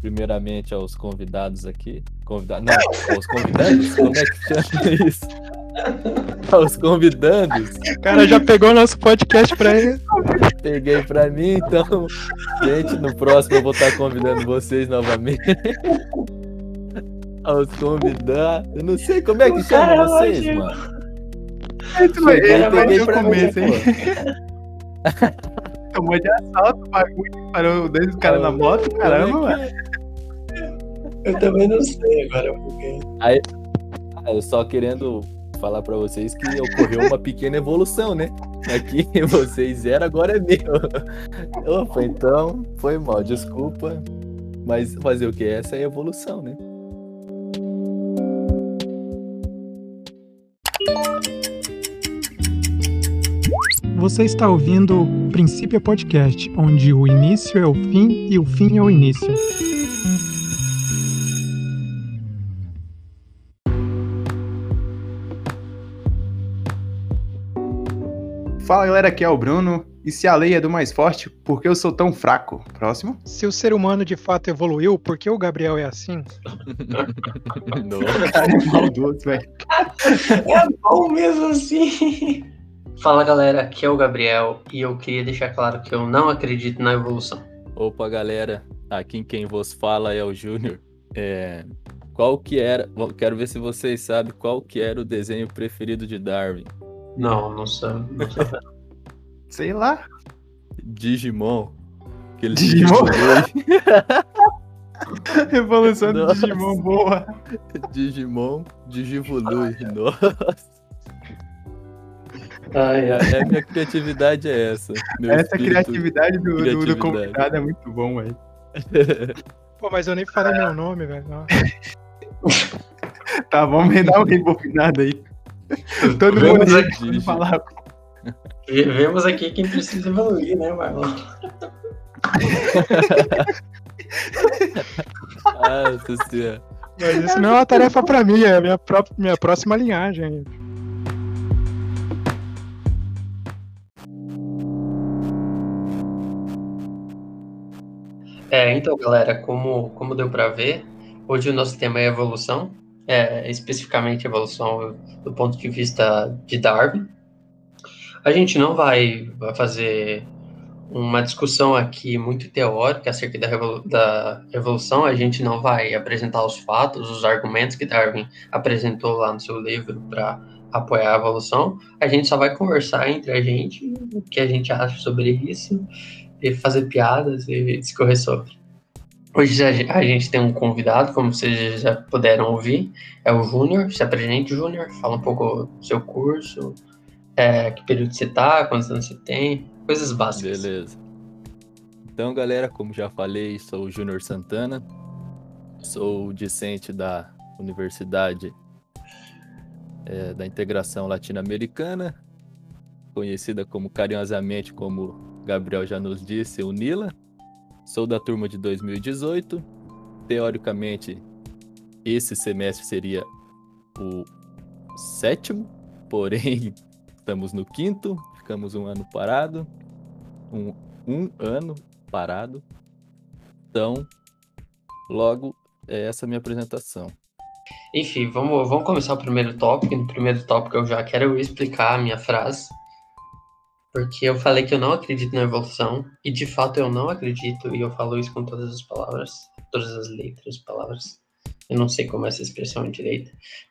primeiramente aos convidados aqui. Convidados, não, aos convidados? Como é que chama isso? Aos convidados. O cara já pegou nosso podcast pra ele. Peguei pra mim, então, gente, no próximo eu vou estar convidando vocês novamente. Aos convidados. Eu não sei como é que chama vocês, mano. Ele peguei pra começo, hein? Tomou de assalto o bagulho, parou dois caras na moto, caramba, mano. Eu também não sei agora porque. Aí, ah, eu só querendo falar pra vocês que ocorreu uma pequena evolução, né? Aqui vocês eram, agora é meu. Opa, então foi mal, desculpa. Mas fazer o que? Essa é a evolução, né? Você está ouvindo o Princípio Podcast, onde o início é o fim e o fim é o início. Fala galera, aqui é o Bruno. E se a lei é do mais forte, por que eu sou tão fraco? Próximo. Se o ser humano de fato evoluiu, por que o Gabriel é assim? Nossa. Cara, é maldoso, velho. É bom mesmo assim. Fala galera, aqui é o Gabriel e eu queria deixar claro que eu não acredito na evolução. Opa, galera. Aqui quem vos fala é o Júnior. É, qual que era? Quero ver se vocês sabem qual que era o desenho preferido de Darwin. Não, não sou. Não. Sei lá. Digimon. Aquele Digimon? Digimon. Evolução do. Digimon boa. Digimon, Digivului. Nossa. Ai, ai. É, minha criatividade é essa. Meu Essa criatividade do, do- do, convidado é muito bom, velho. Pô, mas eu nem falei meu nome, velho. Tá, vamos dar um rebobinado aí. Todo mundo aqui. falar. Ve- Vemos aqui quem precisa evoluir, né, Marlon? Nossa senhora. Mas isso não é uma tarefa pra mim, é a minha, pró- minha próxima linhagem. É, então, galera, como, como deu pra ver, hoje o nosso tema é evolução, é, especificamente evolução do ponto de vista de Darwin. A gente não vai, vai fazer uma discussão aqui muito teórica acerca da, da evolução, a gente não vai apresentar os fatos, os argumentos que Darwin apresentou lá no seu livro para apoiar a evolução, a gente só vai conversar entre a gente o que a gente acha sobre isso e fazer piadas e discorrer sobre. Hoje a ge- a gente tem um convidado, como vocês já puderam ouvir, é o Júnior. Se apresente, Júnior, fala um pouco do seu curso, é, que período você tá, quantos anos você tem, coisas básicas. Beleza. Então, galera, como já falei, sou o Júnior Santana, sou discente da Universidade eh, da Integração Latino-Americana, conhecida como carinhosamente, como Gabriel já nos disse, o NILA. Sou da turma de 2018. Teoricamente, esse semestre seria o sétimo, porém estamos no quinto, ficamos um ano parado, um, um ano parado. Então, logo, é essa minha apresentação. Enfim, vamos, vamos começar o primeiro tópico. No primeiro tópico eu já quero explicar a minha frase. Porque eu falei que eu não acredito na evolução. E de fato eu não acredito. E eu falo isso com todas as palavras. Todas as letras, palavras. Eu não sei como é essa expressão direita.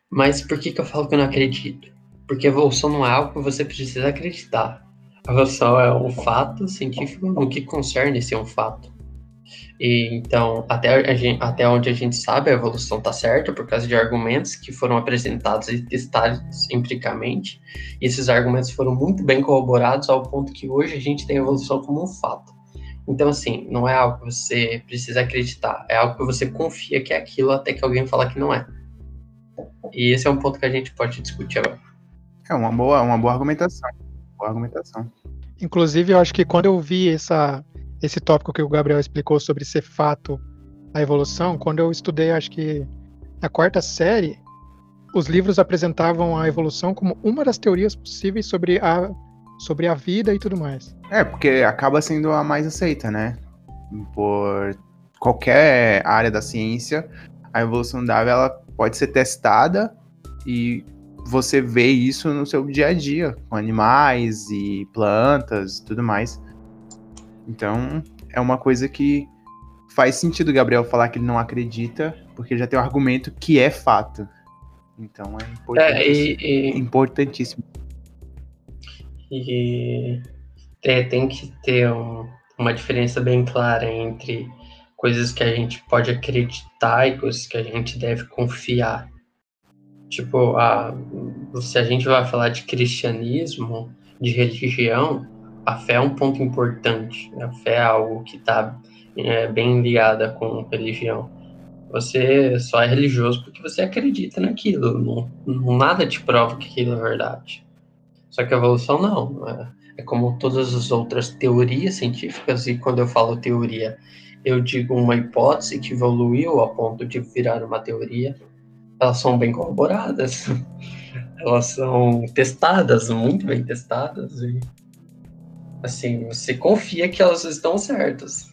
Mas por que, que eu falo que eu não acredito? Porque evolução não é algo que você precisa acreditar. A evolução é um fato científico no que concerne ser um fato. E, então, até, a gente- até onde a gente sabe, a evolução está certa por causa de argumentos que foram apresentados e testados empiricamente. E esses argumentos foram muito bem corroborados ao ponto que hoje a gente tem a evolução como um fato. Então, assim, não é algo que você precisa acreditar, é algo que você confia que é aquilo até que alguém fala que não é. E esse é um ponto que a gente pode discutir agora. É uma boa, uma boa argumentação. Boa argumentação. Inclusive, eu acho que quando eu vi essa, esse tópico que o Gabriel explicou sobre ser fato a evolução, quando eu estudei, acho que na quarta série, os livros apresentavam a evolução como uma das teorias possíveis sobre a, sobre a vida e tudo mais. É, porque acaba sendo a mais aceita, né? Por qualquer área da ciência, a evolução da ave ela pode ser testada e você vê isso no seu dia a dia, com animais e plantas e tudo mais. Então, é uma coisa que faz sentido o Gabriel falar que ele não acredita, porque ele já tem um argumento que é fato. Então é importantíssimo. É, e, e, importantíssimo. E tem que ter um, uma diferença bem clara entre coisas que a gente pode acreditar e coisas que a gente deve confiar. Tipo, a, se a gente vai falar de cristianismo, de religião, a fé é um ponto importante. A fé é algo que está é, bem ligada com religião. Você só é religioso porque você acredita naquilo. Não nada te prova que aquilo é verdade. Só que a evolução não. É, é como todas as outras teorias científicas, e quando eu falo teoria, eu digo uma hipótese que evoluiu a ponto de virar uma teoria. Elas são bem corroboradas. Elas são testadas, muito bem testadas. E Assim, você confia que elas estão certas.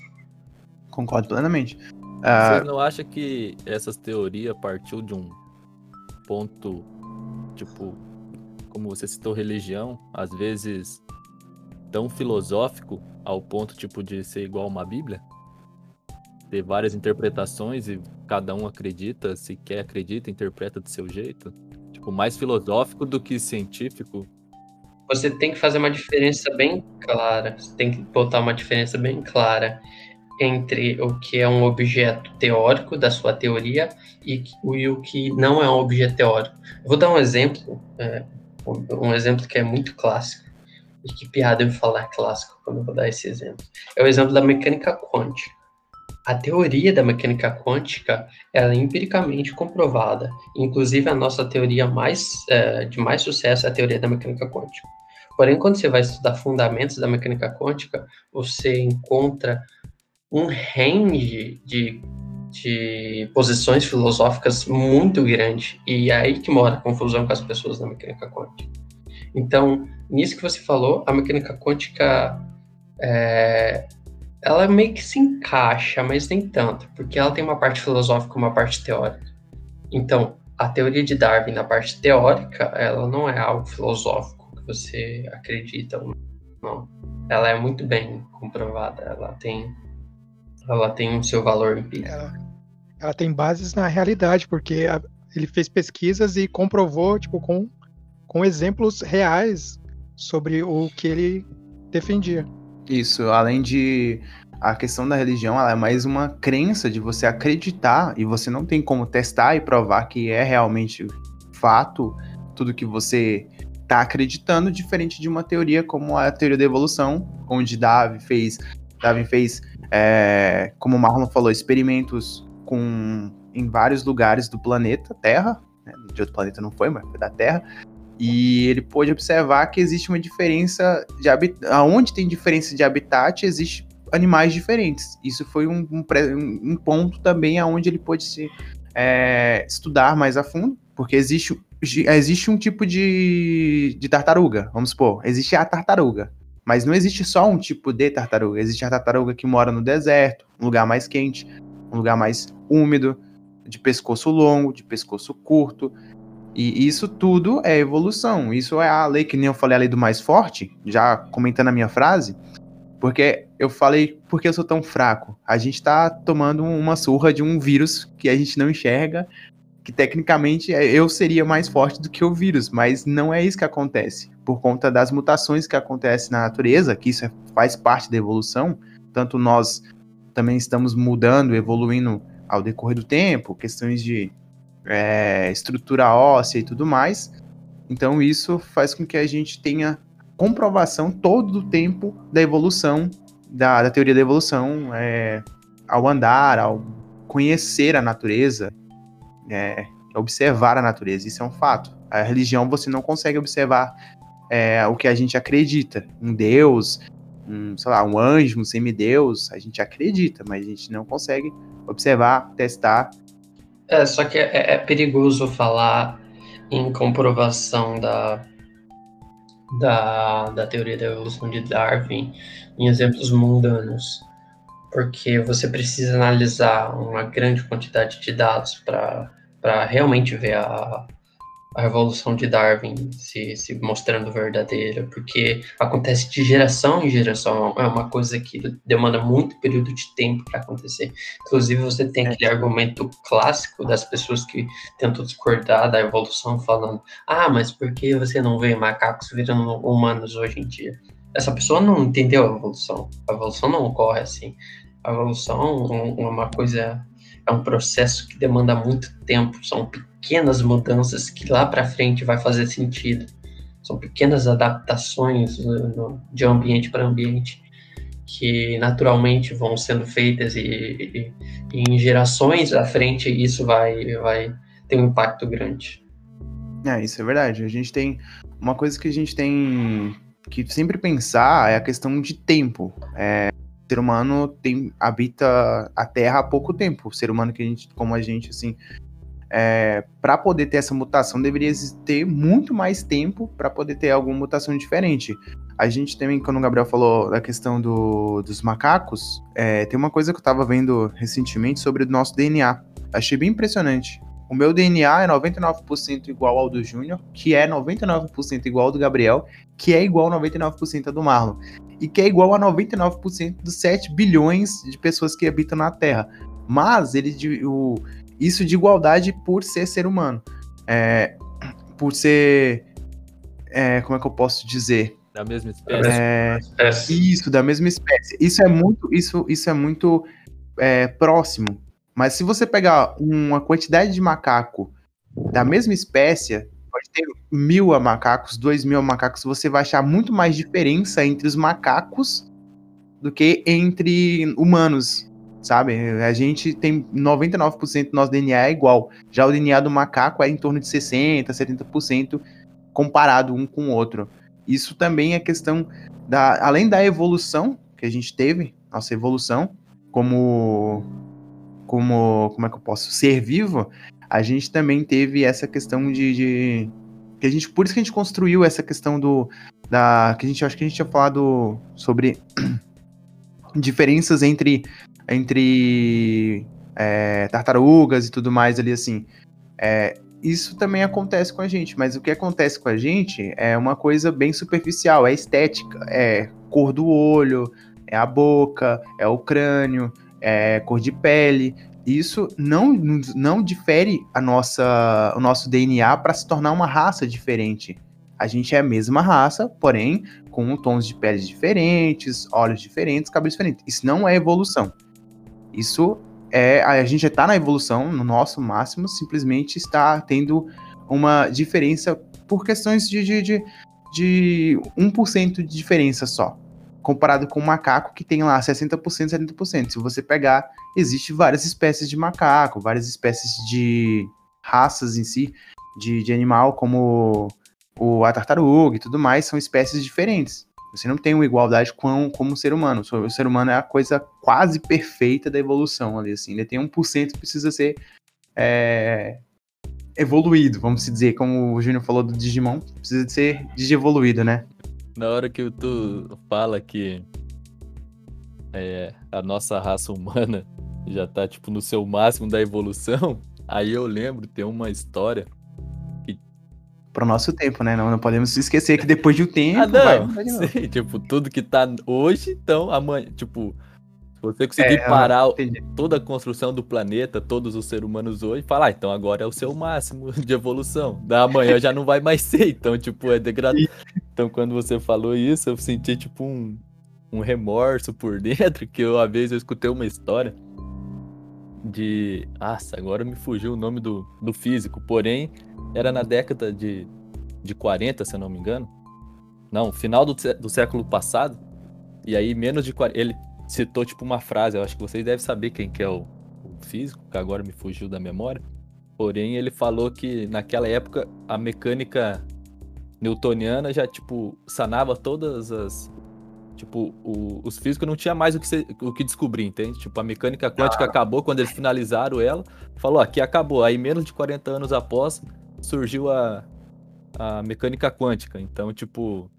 Concordo plenamente. Uh... Você não acha que essas teorias partiu de um ponto, tipo, como você citou, religião, às vezes tão filosófico ao ponto, tipo, de ser igual uma Bíblia? Ter várias interpretações e cada um acredita, se quer acredita, interpreta do seu jeito? Tipo, mais filosófico do que científico, você tem que fazer uma diferença bem clara. Você tem que botar uma diferença bem clara entre o que é um objeto teórico da sua teoria e, o que não é um objeto teórico. Eu vou dar um exemplo, é, um exemplo que é muito clássico. E que piada eu falar clássico quando eu vou dar esse exemplo. É o exemplo da mecânica quântica. A teoria da mecânica quântica é empiricamente comprovada. Inclusive, a nossa teoria mais, é, de mais sucesso é a teoria da mecânica quântica. Porém, quando você vai estudar fundamentos da mecânica quântica, você encontra um range de, de posições filosóficas muito grande. E é aí que mora a confusão com as pessoas da mecânica quântica. Então, nisso que você falou, a mecânica quântica é, ela meio que se encaixa, mas nem tanto, porque ela tem uma parte filosófica e uma parte teórica. Então, a teoria de Darwin na parte teórica, ela não é algo filosófico que você acredita ou não. Ela é muito bem comprovada, ela tem ela tem o seu valor empírico. Ela, ela tem bases na realidade, porque a, ele fez pesquisas e comprovou, tipo, com, com exemplos reais sobre o que ele defendia. Isso, além de a questão da religião, ela é mais uma crença de você acreditar e você não tem como testar e provar que é realmente fato tudo que você está acreditando, diferente de uma teoria como a teoria da evolução, onde Darwin fez, Darwin fez, é, como o Marlon falou, experimentos com em vários lugares do planeta Terra, né, de outro planeta não foi, mas foi da Terra, e ele pôde observar que existe uma diferença de habitat. Onde tem diferença de habitat, existe animais diferentes. Isso foi um, um, um ponto também aonde ele pôde se é, estudar mais a fundo, porque existe, existe um tipo de, de tartaruga, vamos supor, existe a tartaruga. Mas não existe só um tipo de tartaruga. Existe a tartaruga que mora no deserto, um lugar mais quente, um lugar mais úmido, de pescoço longo, de pescoço curto. E isso tudo é evolução. Isso é a lei que nem eu falei, a lei do mais forte, já comentando a minha frase. Porque eu falei, por que eu sou tão fraco? A gente tá tomando uma surra de um vírus que a gente não enxerga, que tecnicamente é, eu seria mais forte do que o vírus, mas não é isso que acontece. Por conta das mutações que acontecem na natureza, que isso é, faz parte da evolução, tanto nós também estamos mudando, evoluindo ao decorrer do tempo, questões de é, estrutura óssea e tudo mais. Então isso faz com que a gente tenha comprovação todo o tempo da evolução, da, da teoria da evolução, é, ao andar, ao conhecer a natureza, é, observar a natureza. Isso é um fato. A religião você não consegue observar é, o que a gente acredita. Um Deus, um, sei lá, um anjo, um semideus, a gente acredita, mas a gente não consegue observar, testar é, só que é, é perigoso falar em comprovação da, da, da teoria da evolução de Darwin em exemplos mundanos. porque você precisa analisar uma grande quantidade de dados para realmente ver a, a revolução de Darwin se, se mostrando verdadeira, porque acontece de geração em geração, é uma coisa que demanda muito período de tempo para acontecer. Inclusive, você tem aquele argumento clássico das pessoas que tentam discordar da evolução, falando: ah, mas por que você não vê macacos virando humanos hoje em dia? Essa pessoa não entendeu a evolução. A evolução não ocorre assim. A evolução é uma coisa, é um processo que demanda muito tempo, são pequenas mudanças que lá para frente vai fazer sentido. São pequenas adaptações no, de ambiente para ambiente que naturalmente vão sendo feitas e, e, e, em gerações à frente isso vai, vai ter um impacto grande. É, isso é verdade. A gente tem uma coisa que a gente tem que sempre pensar é a questão de tempo. É, o ser humano tem, habita a Terra há pouco tempo. O ser humano que a gente, como a gente, assim, é, para poder ter essa mutação, deveria ter muito mais tempo para poder ter alguma mutação diferente. A gente também, quando o Gabriel falou da questão do, dos macacos, é, tem uma coisa que eu estava vendo recentemente sobre o nosso DNA. Achei bem impressionante. O meu DNA é 99% igual ao do Júnior, que é 99% igual ao do Gabriel, que é igual a 99% do Marlon, e que é igual a 99% dos 7 bilhões de pessoas que habitam na Terra. Mas ele, o, isso de igualdade por ser ser humano. É, por ser. É, como é que eu posso dizer? Da mesma espécie. É, isso, da mesma espécie. Isso é muito, isso, isso é muito é, próximo. Mas se você pegar uma quantidade de macaco da mesma espécie, pode ter mil macacos, dois mil macacos, você vai achar muito mais diferença entre os macacos do que entre humanos sabe? A gente tem 99% do nosso DNA é igual. Já o DNA do macaco é em torno de 60%, 70% comparado um com o outro. Isso também é questão da. Além da evolução que a gente teve, nossa evolução, como. Como, como é que eu posso? Ser vivo, a gente também teve essa questão de, de que a gente por isso que a gente construiu essa questão do da que a gente acho que a gente tinha falado sobre diferenças entre entre é, tartarugas e tudo mais ali assim. É, isso também acontece com a gente, mas o que acontece com a gente é uma coisa bem superficial, é estética, é cor do olho, é a boca, é o crânio, é cor de pele. Isso não, não difere a nossa, o nosso DNA para se tornar uma raça diferente. A gente é a mesma raça, porém com tons de pele diferentes, olhos diferentes, cabelos diferentes. Isso não é evolução. Isso é. A gente já está na evolução, no nosso máximo, simplesmente está tendo uma diferença por questões de, de, de, de 1% de diferença só. Comparado com o macaco que tem lá 60%, 70%. Se você pegar, existe várias espécies de macaco, várias espécies de raças em si, de, de animal, como o, a tartaruga e tudo mais, são espécies diferentes. Você não tem uma igualdade com, como ser humano. O ser humano é a coisa quase perfeita da evolução ali, assim. Ele tem 1% que precisa ser é, evoluído, vamos dizer, como o Júnior falou do Digimon, precisa ser digievoluído, né? Na hora que tu fala que é, a nossa raça humana já tá, tipo, no seu máximo da evolução, aí eu lembro, tem uma história pro nosso tempo, né? Não, não podemos esquecer que depois de um tempo. Ah, não. Vai, Sim, tipo, tudo que tá hoje, então amanhã. Tipo, se você conseguir é, parar toda a construção do planeta, todos os seres humanos hoje, falar, ah, então agora é o seu máximo de evolução. Da amanhã já não vai mais ser. Então, tipo, é degradado. Então, quando você falou isso, eu senti, tipo, um, um remorso por dentro, que eu, uma vez eu escutei uma história de. Nossa, agora me fugiu o nome do, do físico, porém era na década de, de 40, se eu não me engano. Não, final do, do século passado. E aí, menos de 40. Ele citou, tipo, uma frase. Eu acho que vocês devem saber quem que é o, o físico, que agora me fugiu da memória. Porém, ele falou que naquela época a mecânica newtoniana já, tipo, sanava todas as. Tipo, o, os físicos não tinha mais o que, ser, o que descobrir, entende? Tipo, a mecânica quântica ah. acabou quando eles finalizaram ela. Falou, aqui acabou. Aí, menos de 40 anos após, surgiu a, a mecânica quântica. Então, tipo,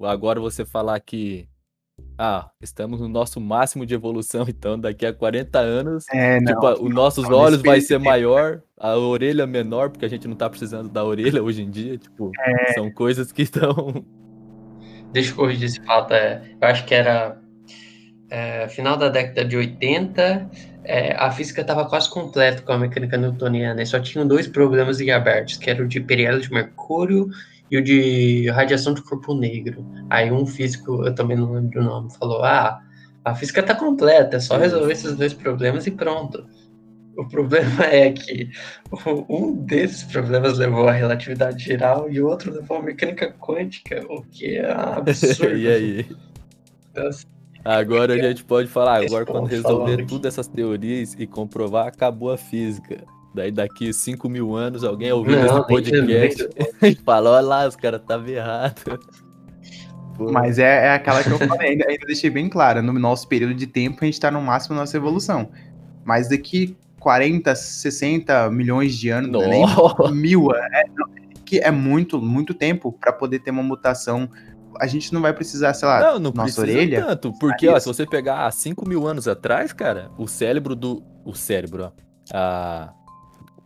agora você falar que ah, estamos no nosso máximo de evolução, então daqui a 40 anos, É, não. tipo, os nossos não, olhos vai ser de maior, a orelha menor, porque a gente não tá precisando da orelha hoje em dia, tipo, É. são coisas que estão Deixa eu corrigir esse fato. É, eu acho que era é, final da década de 80, é, a física estava quase completa com a mecânica newtoniana, e só tinham dois problemas em abertos, que era o de perielo de mercúrio e o de radiação de corpo negro. Aí um físico, eu também não lembro o nome, falou: ah, a física está completa, é só resolver esses dois problemas e pronto. O problema é que um desses problemas levou à relatividade geral e o outro levou à mecânica quântica, o que é absurdo. E aí? Então, assim, Agora a gente pode falar, Esse agora quando ponto resolver todas essas teorias e comprovar, acabou a física. Daí daqui 5 mil anos alguém ouvir Não, esse podcast e fala, olha lá, os caras estavam errados. Mas é, é aquela que eu falei, ainda, ainda deixei bem clara. No nosso período de tempo, a gente tá no máximo da nossa evolução. Mas daqui 40, 60 milhões de anos, não é nem mil, é, não, que é muito, muito tempo pra poder ter uma mutação. A gente não vai precisar, sei lá, Não, não nossa precisa orelha. tanto, porque ó, se você pegar há 5 mil anos atrás, cara, o cérebro do... O cérebro, ó. A...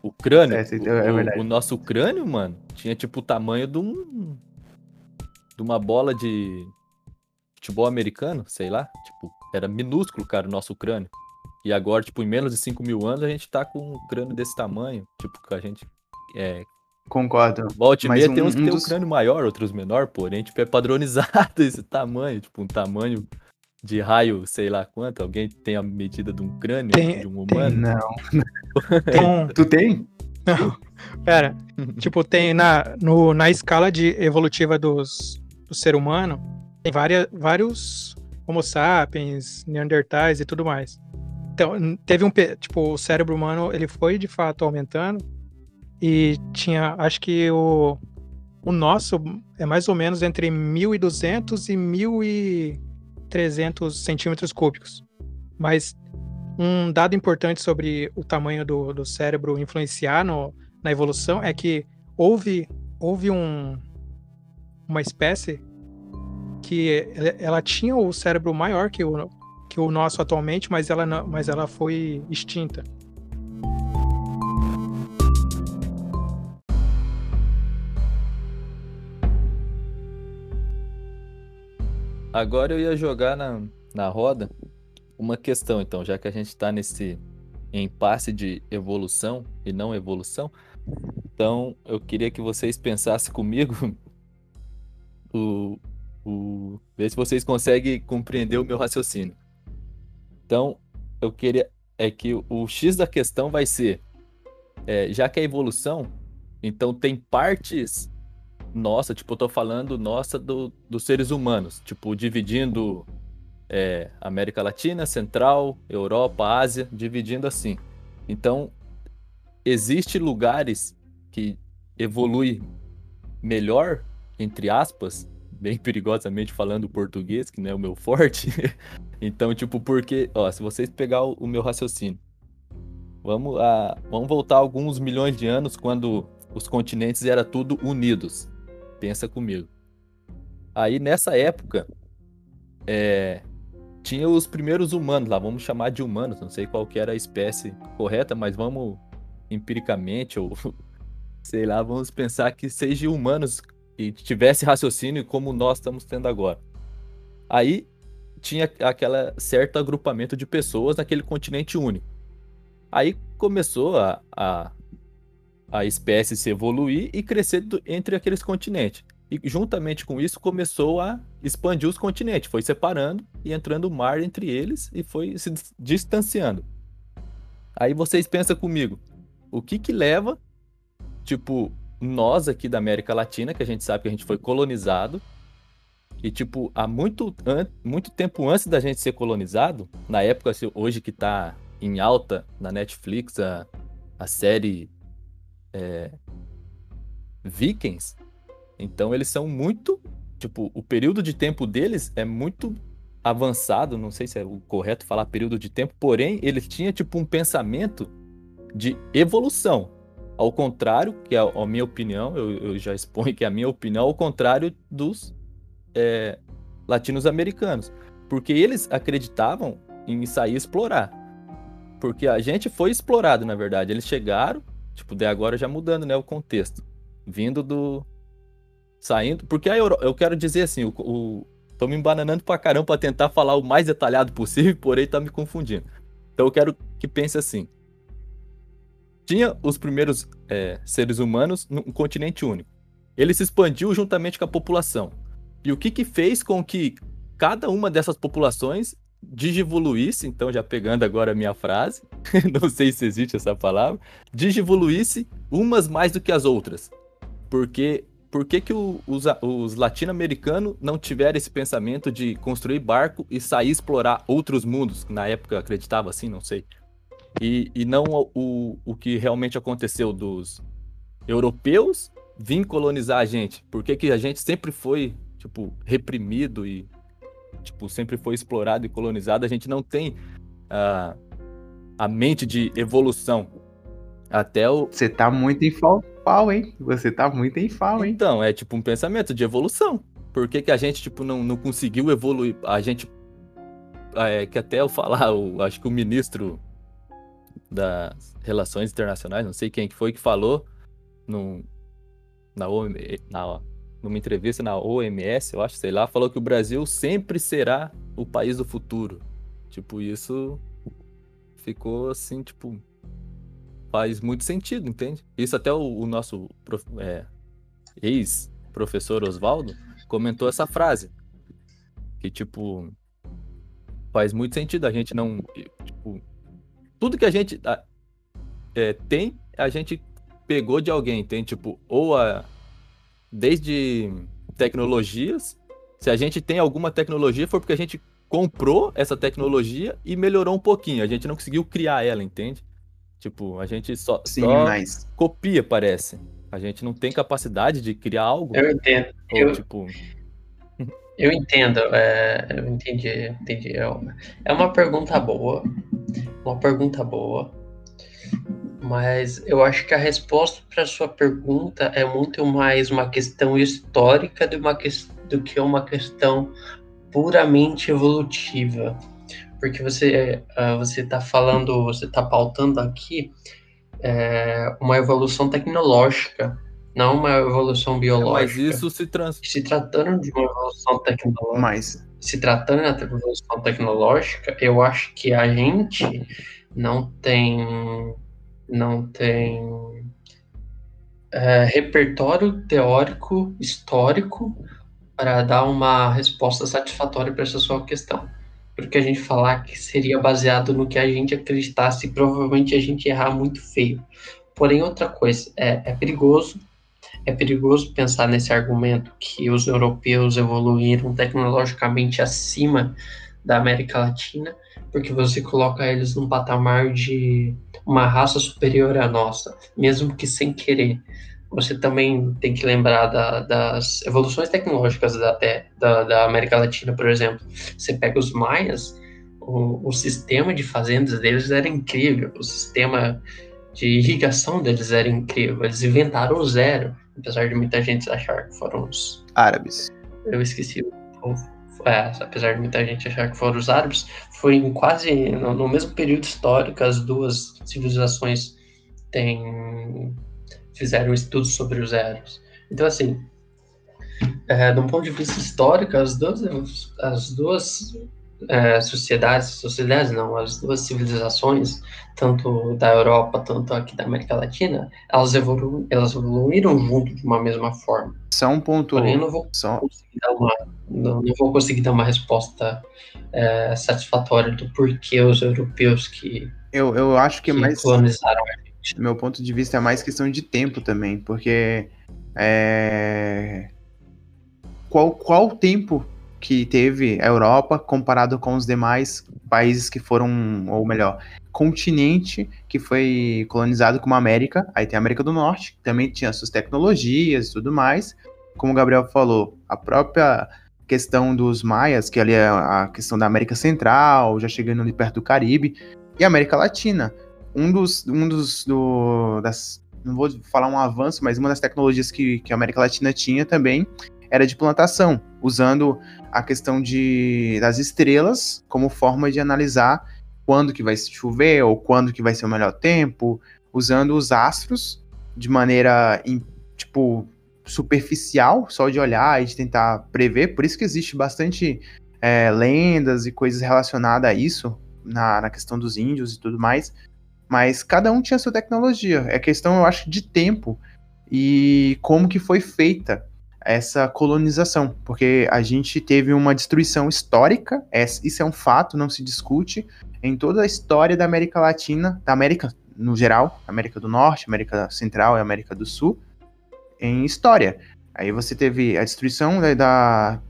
O crânio, É, é o- o nosso crânio, mano, tinha tipo o tamanho de um... De uma bola de futebol americano, sei lá. Tipo, era minúsculo, cara, o nosso crânio. E agora, tipo, em menos de 5 mil anos, a gente tá com um crânio desse tamanho. Tipo, que a gente... É, Concordo. Volta e Mas meia um- tem uns que um tem um crânio maior, outros menor, porém, tipo, é padronizado esse tamanho, tipo, um tamanho de raio, sei lá quanto. Alguém tem a medida de um crânio Tem- de um tem. humano? Não. Então, Tu tem? não, pera, tipo, tem na, no, na escala de evolutiva dos, do ser humano, tem várias, vários Homo sapiens, Neandertais e tudo mais. Então, teve um, tipo, o cérebro humano, ele foi de fato aumentando e tinha, acho que o, o nosso é mais ou menos entre 1.200 e 1.300 centímetros cúbicos. Mas um dado importante sobre o tamanho do, do cérebro influenciar no, na evolução é que houve, houve um, uma espécie que ela- ela tinha o cérebro maior que o, que o nosso atualmente, mas ela, não- mas ela foi extinta. Agora eu ia jogar na, na roda uma questão, então, já que a gente tá nesse impasse de evolução e não evolução. Então, eu queria que vocês pensassem comigo o, o ver se vocês conseguem compreender o meu raciocínio. Então, eu queria é que o, X da questão vai ser, é, já que é evolução, então tem partes nossa, tipo, eu tô falando nossa do, dos seres humanos, tipo, dividindo é, América Latina, Central, Europa, Ásia, dividindo assim. Então, existe lugares que evolui melhor, entre aspas, bem perigosamente falando português, que não é o meu forte. então, tipo, porque, ó, se vocês pegar o, o meu raciocínio, vamos, a, vamos voltar alguns milhões de anos quando os continentes era tudo unidos. Pensa comigo. Aí nessa época, é, tinha os primeiros humanos lá, vamos chamar de humanos, não sei qual que era a espécie correta, mas vamos empiricamente ou sei lá, vamos pensar que seja humanos e tivesse raciocínio como nós estamos tendo agora. Aí tinha aquela certo agrupamento de pessoas naquele continente único. Aí começou a, a, a espécie se evoluir e crescer do- entre aqueles continentes. E juntamente com isso começou a expandir os continentes, foi separando e entrando mar entre eles e foi se dis- distanciando. Aí vocês pensam comigo, o que que leva, tipo, nós aqui da América Latina, que a gente sabe que a gente foi colonizado, e tipo, há muito, muito tempo antes da gente ser colonizado, na época assim, hoje que tá em alta na Netflix a, a série é, Vikings, então eles são muito, tipo, o período de tempo deles é muito avançado, não sei se é o correto falar período de tempo, porém eles tinham tipo um pensamento de evolução. Ao contrário, que é a, minha opinião, eu, eu já exponho que é a minha opinião, ao contrário dos é, latinos-americanos. porque eles acreditavam em sair explorar. Porque a gente foi explorado, na verdade. Eles chegaram, tipo, de agora já mudando, né, o contexto. Vindo do. Saindo. Porque a Euro... eu quero dizer assim, o, o... tô me embananando pra caramba pra tentar falar o mais detalhado possível, porém tá me confundindo. Então eu quero que pense assim. Tinha os primeiros é, seres humanos num continente único. Ele se expandiu juntamente com a população. E o que que fez com que cada uma dessas populações digivoluísse, então já pegando agora a minha frase, não sei se existe essa palavra, digivoluísse umas mais do que as outras. Porque por que, que o, os, os latino-americanos não tiveram esse pensamento de construir barco e sair explorar outros mundos? Na época acreditava assim, não sei. E, e não o, o que realmente aconteceu dos europeus vir colonizar a gente. Por que, a gente sempre foi, tipo, reprimido e, tipo, sempre foi explorado e colonizado? A gente não tem a, a mente de evolução. Até o. Você tá muito em pau, hein? Você tá muito em pau, hein? Então, é tipo um pensamento de evolução. Por que, que a gente, tipo, não, não conseguiu evoluir? A gente. É, que até eu falar, o, acho que o ministro das Relações Internacionais, não sei quem que foi, que falou num, na, na, numa entrevista na OMS, eu acho, sei lá, falou que o Brasil sempre será o país do futuro. Tipo, isso ficou assim, tipo, faz muito sentido, entende? Isso até o, o nosso é, ex-professor Oswaldo comentou essa frase. Que, tipo, faz muito sentido a gente não. Tipo, tudo que a gente é, tem, a gente pegou de alguém. Tem, tipo, ou a. Desde tecnologias. Se a gente tem alguma tecnologia, foi porque a gente comprou essa tecnologia e melhorou um pouquinho. A gente não conseguiu criar ela, entende? Tipo, a gente só, Sim, só mas... copia, parece. A gente não tem capacidade de criar algo. Eu entendo. Ou, eu, tipo... eu entendo. É, eu entendi. entendi. É uma, é uma pergunta boa. Uma pergunta boa. Mas eu acho que a resposta para sua pergunta é muito mais uma questão histórica do, uma que, do que uma questão puramente evolutiva porque você uh, você está falando, você está pautando aqui é, uma evolução tecnológica, não uma evolução biológica. Mas isso se trans... Se tratando de uma evolução tecnológica, Mas... se tratando de uma evolução tecnológica, eu acho que a gente não tem não tem é, repertório teórico histórico para dar uma resposta satisfatória para essa sua questão porque a gente falar que seria baseado no que a gente acreditasse, provavelmente a gente errar muito feio. Porém, outra coisa, é, é perigoso, é perigoso pensar nesse argumento que os europeus evoluíram tecnologicamente acima da América Latina, porque você coloca eles num patamar de uma raça superior à nossa, mesmo que sem querer você também tem que lembrar da, das evoluções tecnológicas da, da, da, América Latina, por exemplo. Você pega os maias, o, o, sistema de fazendas deles era incrível, o sistema de irrigação deles era incrível. Eles inventaram o zero, apesar de muita gente achar que foram os árabes. Eu esqueci é, apesar de muita gente achar que foram os árabes, foi em quase no, no mesmo período histórico as duas civilizações têm fizeram estudos sobre os zeros. Então, assim, é, de um ponto de vista histórico, as duas, as duas é, sociedades, sociedades não, as duas civilizações, tanto da Europa, tanto aqui da América Latina, elas, evolu elas evoluíram junto de uma mesma forma. Só um ponto. Porém, não vou, só... conseguir, dar uma, não, não vou conseguir dar uma resposta é, satisfatória do porquê os europeus que, eu, eu acho que, que mais colonizaram a do meu ponto de vista, é mais questão de tempo também, porque é... qual, qual tempo que teve a Europa comparado com os demais países que foram, ou melhor, continente que foi colonizado como a América, aí tem a América do Norte, que também tinha suas tecnologias e tudo mais, como o Gabriel falou, a própria questão dos maias, que ali é a questão da América Central, já chegando ali perto do Caribe, e a América Latina. Um dos, um dos do, das, não vou falar um avanço, mas uma das tecnologias que, que a América Latina tinha também era de plantação, usando a questão de, das estrelas como forma de analisar quando que vai chover ou quando que vai ser o melhor tempo, usando os astros de maneira tipo superficial, só de olhar e de tentar prever. Por isso que existe bastante é, lendas e coisas relacionadas a isso na, na questão dos índios e tudo mais. Mas cada um tinha sua tecnologia. É questão, eu acho, de tempo e como que foi feita essa colonização, porque a gente teve uma destruição histórica, é, isso é um fato, não se discute, em toda a história da América Latina, da América no geral, América do Norte, América Central e América do Sul, em história. Aí você teve a destruição da, da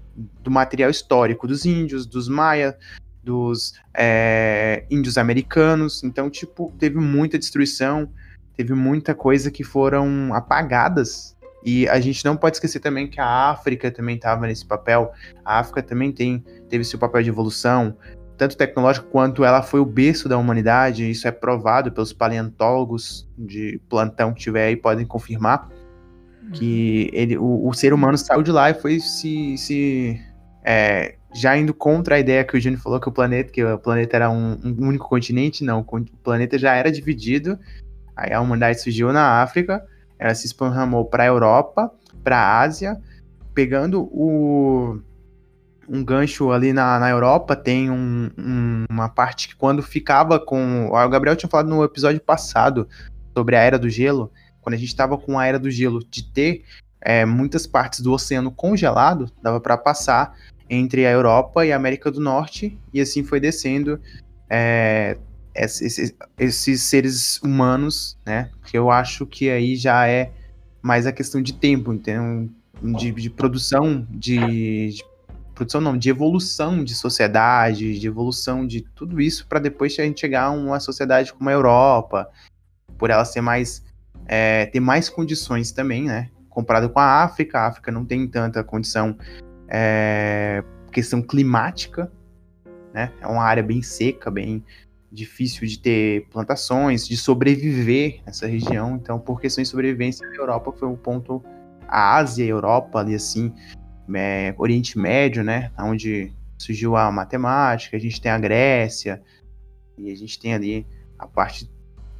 do material histórico dos índios, dos maia, dos é, índios americanos. Então, tipo, teve muita destruição, teve muita coisa que foram apagadas. E a gente não pode esquecer também que a África também estava nesse papel. A África também tem, teve seu papel de evolução, tanto tecnológico quanto ela foi o berço da humanidade. Isso é provado pelos paleontólogos de plantão que tiver aí, podem confirmar que ele, o, o, ser humano saiu de lá e foi se, se é, já indo contra a ideia que o Júnior falou que o planeta, que o planeta era um, um, único continente, não, o planeta já era dividido. Aí a humanidade surgiu na África, ela se esparramou para a Europa, para a Ásia, pegando o um gancho ali na, na Europa, tem um, um, uma parte que quando ficava com. O Gabriel tinha falado no episódio passado sobre a Era do Gelo, quando a gente estava com a era do gelo, de ter é, muitas partes do oceano congelado, dava para passar entre a Europa e a América do Norte, e assim foi descendo é, esses, esses, seres humanos, né? Que eu acho que aí já é mais a questão de tempo, entendeu? De, de produção, de, de, produção não, de evolução de sociedade, de evolução de tudo isso, para depois a gente chegar a uma sociedade como a Europa, por ela ser mais é, ter mais condições também, né? Comparado com a África, a África não tem tanta condição, é, questão climática, né? É uma área bem seca, bem difícil de ter plantações, de sobreviver nessa região. Então, por questões de sobrevivência, a Europa foi um ponto, a Ásia, a Europa ali assim, é, Oriente Médio, né? Onde surgiu a matemática, a gente tem a Grécia e a gente tem ali a parte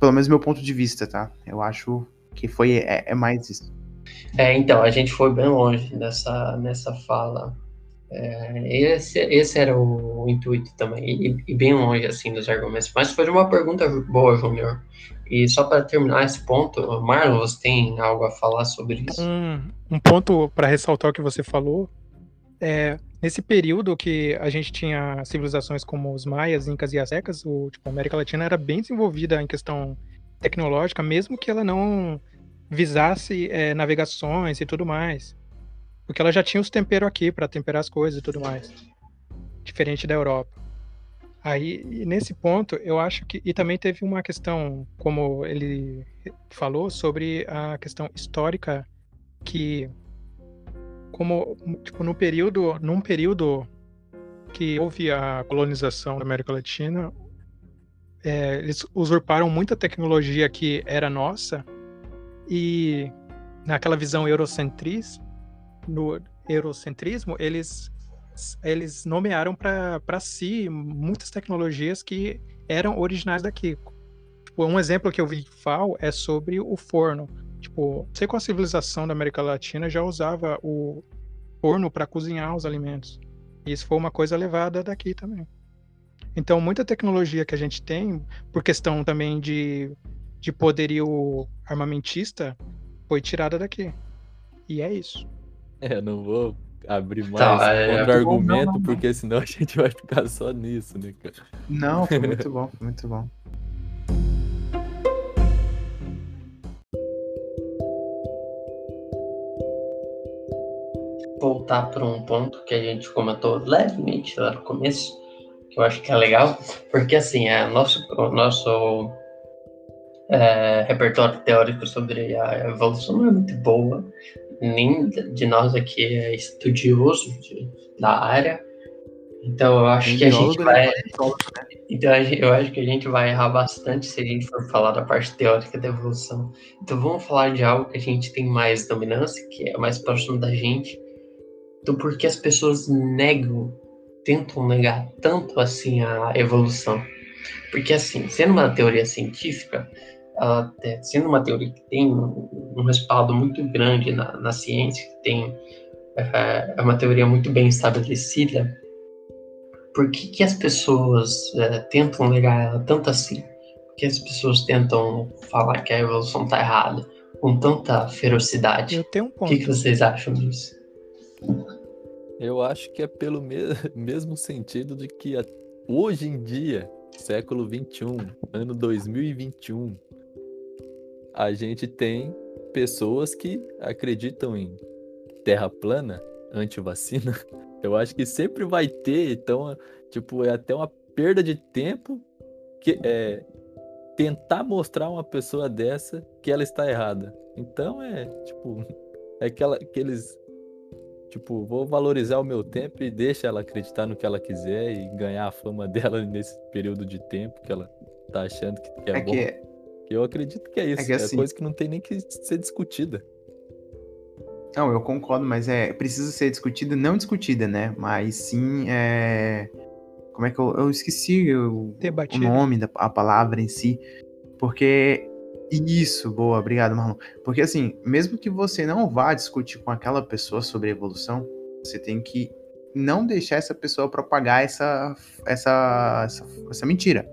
pelo menos meu ponto de vista, tá? Eu acho que foi é, é mais isso. É, então, a gente foi bem longe nessa, nessa fala. É, esse, esse era o, intuito também, e, e, bem longe, assim, dos argumentos. Mas foi uma pergunta boa, Júnior. E só para terminar esse ponto, Marlon, você tem algo a falar sobre isso? Um, um ponto para ressaltar o que você falou é, nesse período que a gente tinha civilizações como os maias, incas e aztecas, o, tipo, a América Latina era bem desenvolvida em questão tecnológica, mesmo que ela não visasse é, navegações e tudo mais. Porque ela já tinha os temperos aqui para temperar as coisas e tudo mais. Diferente da Europa. Aí, nesse ponto, eu acho que. E também teve uma questão, como ele falou, sobre a questão histórica que como tipo no período, num período que houve a colonização da América Latina, é, eles usurparam muita tecnologia que era nossa e naquela visão eurocentrismo, no eurocentrismo, eles eles nomearam para si muitas tecnologias que eram originais daqui. Tipo, um exemplo que eu vi FAO é sobre o forno. Tipo, sei que a civilização da América Latina já usava o forno para cozinhar os alimentos. Isso foi uma coisa levada daqui também. Então, muita tecnologia que a gente tem, por questão também de, de poderio armamentista, foi tirada daqui. E é isso. É, não vou abrir mais tá, é, contra-argumento, porque senão a gente vai ficar só nisso, né, cara? Não, foi muito bom, foi muito bom. voltar para um ponto que a gente comentou levemente lá no começo, que eu acho que é legal, porque assim, é, nosso, o nosso é, repertório teórico sobre a evolução não é muito boa, nem de nós aqui é estudioso de, da área, então eu acho que a gente vai. Né? Então eu acho que a gente vai errar bastante se a gente for falar da parte teórica da evolução. Então vamos falar de algo que a gente tem mais dominância, que é mais próximo da gente, do porquê as pessoas negam, tentam negar tanto assim a evolução. Porque assim, sendo uma teoria científica, ela, sendo uma teoria que tem um, respaldo muito grande na, na ciência, que tem é, é uma teoria muito bem estabelecida, por que, que as pessoas é, tentam negar ela tanto assim? Por que as pessoas tentam falar que a evolução está errada com tanta ferocidade? Eu tenho um ponto. O que, que vocês acham disso? Eu acho que é pelo me mesmo sentido de que a, hoje em dia, século 21, ano 2021, a gente tem pessoas que acreditam em terra plana, anti-vacina. Eu acho que sempre vai ter, então, tipo, é até uma perda de tempo que é tentar mostrar uma pessoa dessa que ela está errada. Então é, tipo, é aquela, aqueles tipo, vou valorizar o meu tempo e deixa ela acreditar no que ela quiser e ganhar a fama dela nesse período de tempo que ela tá achando que, é, é bom. Que... Eu acredito que é isso, é, que, assim... é coisa que não tem nem que ser discutida. Não, eu concordo, mas é precisa ser discutida, não discutida, né? Mas sim, é... como é que eu, eu esqueci o, o nome da a palavra em si, porque isso, boa, obrigado, Marlon. Porque assim, mesmo que você não vá discutir com aquela pessoa sobre evolução, você tem que não deixar essa pessoa propagar essa essa essa, essa mentira.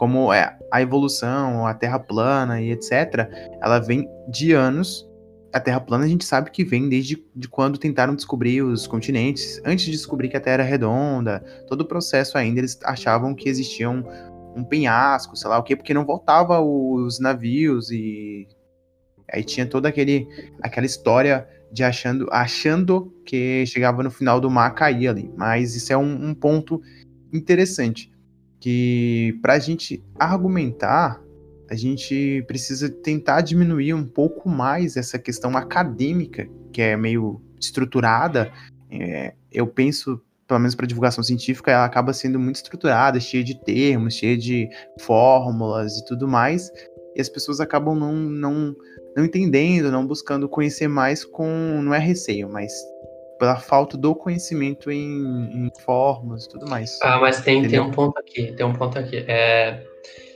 Como é a evolução, a Terra plana e etc, ela vem de anos a Terra plana a gente sabe que vem desde de quando tentaram descobrir os continentes. Antes de descobrir que a Terra era redonda, todo o processo ainda, eles achavam que existia um, penhasco, sei lá o quê, porque não voltava os navios e aí tinha toda aquele aquela história de achando achando que chegava no final do mar cair ali. Mas isso é um, um ponto interessante que para a gente argumentar a gente precisa tentar diminuir um pouco mais essa questão acadêmica, que é meio estruturada. É, eu penso, pelo menos para divulgação científica, ela acaba sendo muito estruturada, cheia de termos, cheia de fórmulas e tudo mais, e as pessoas acabam não, não, não entendendo, não buscando conhecer mais com, não é receio, mas pela falta do conhecimento em, em fórmulas e tudo mais. Ah, mas tem, tem um ponto aqui, tem um ponto aqui. É,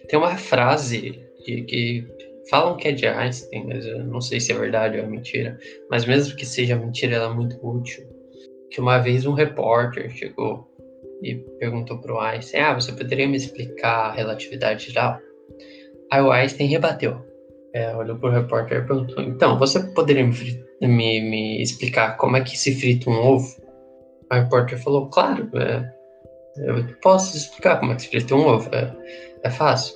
tem uma frase que, que falam que é de Einstein, mas eu não sei se é verdade ou é mentira. Mas mesmo que seja mentira, ela é muito útil. Que uma vez um repórter chegou e perguntou para o Einstein: Ah, você poderia me explicar a relatividade geral? Aí o Einstein rebateu. É, olhou para o repórter e perguntou: Então, você poderia me, me, me, explicar como é que se frita um ovo? O repórter falou: Claro, é, eu posso explicar como é que se frita um ovo. É, é fácil.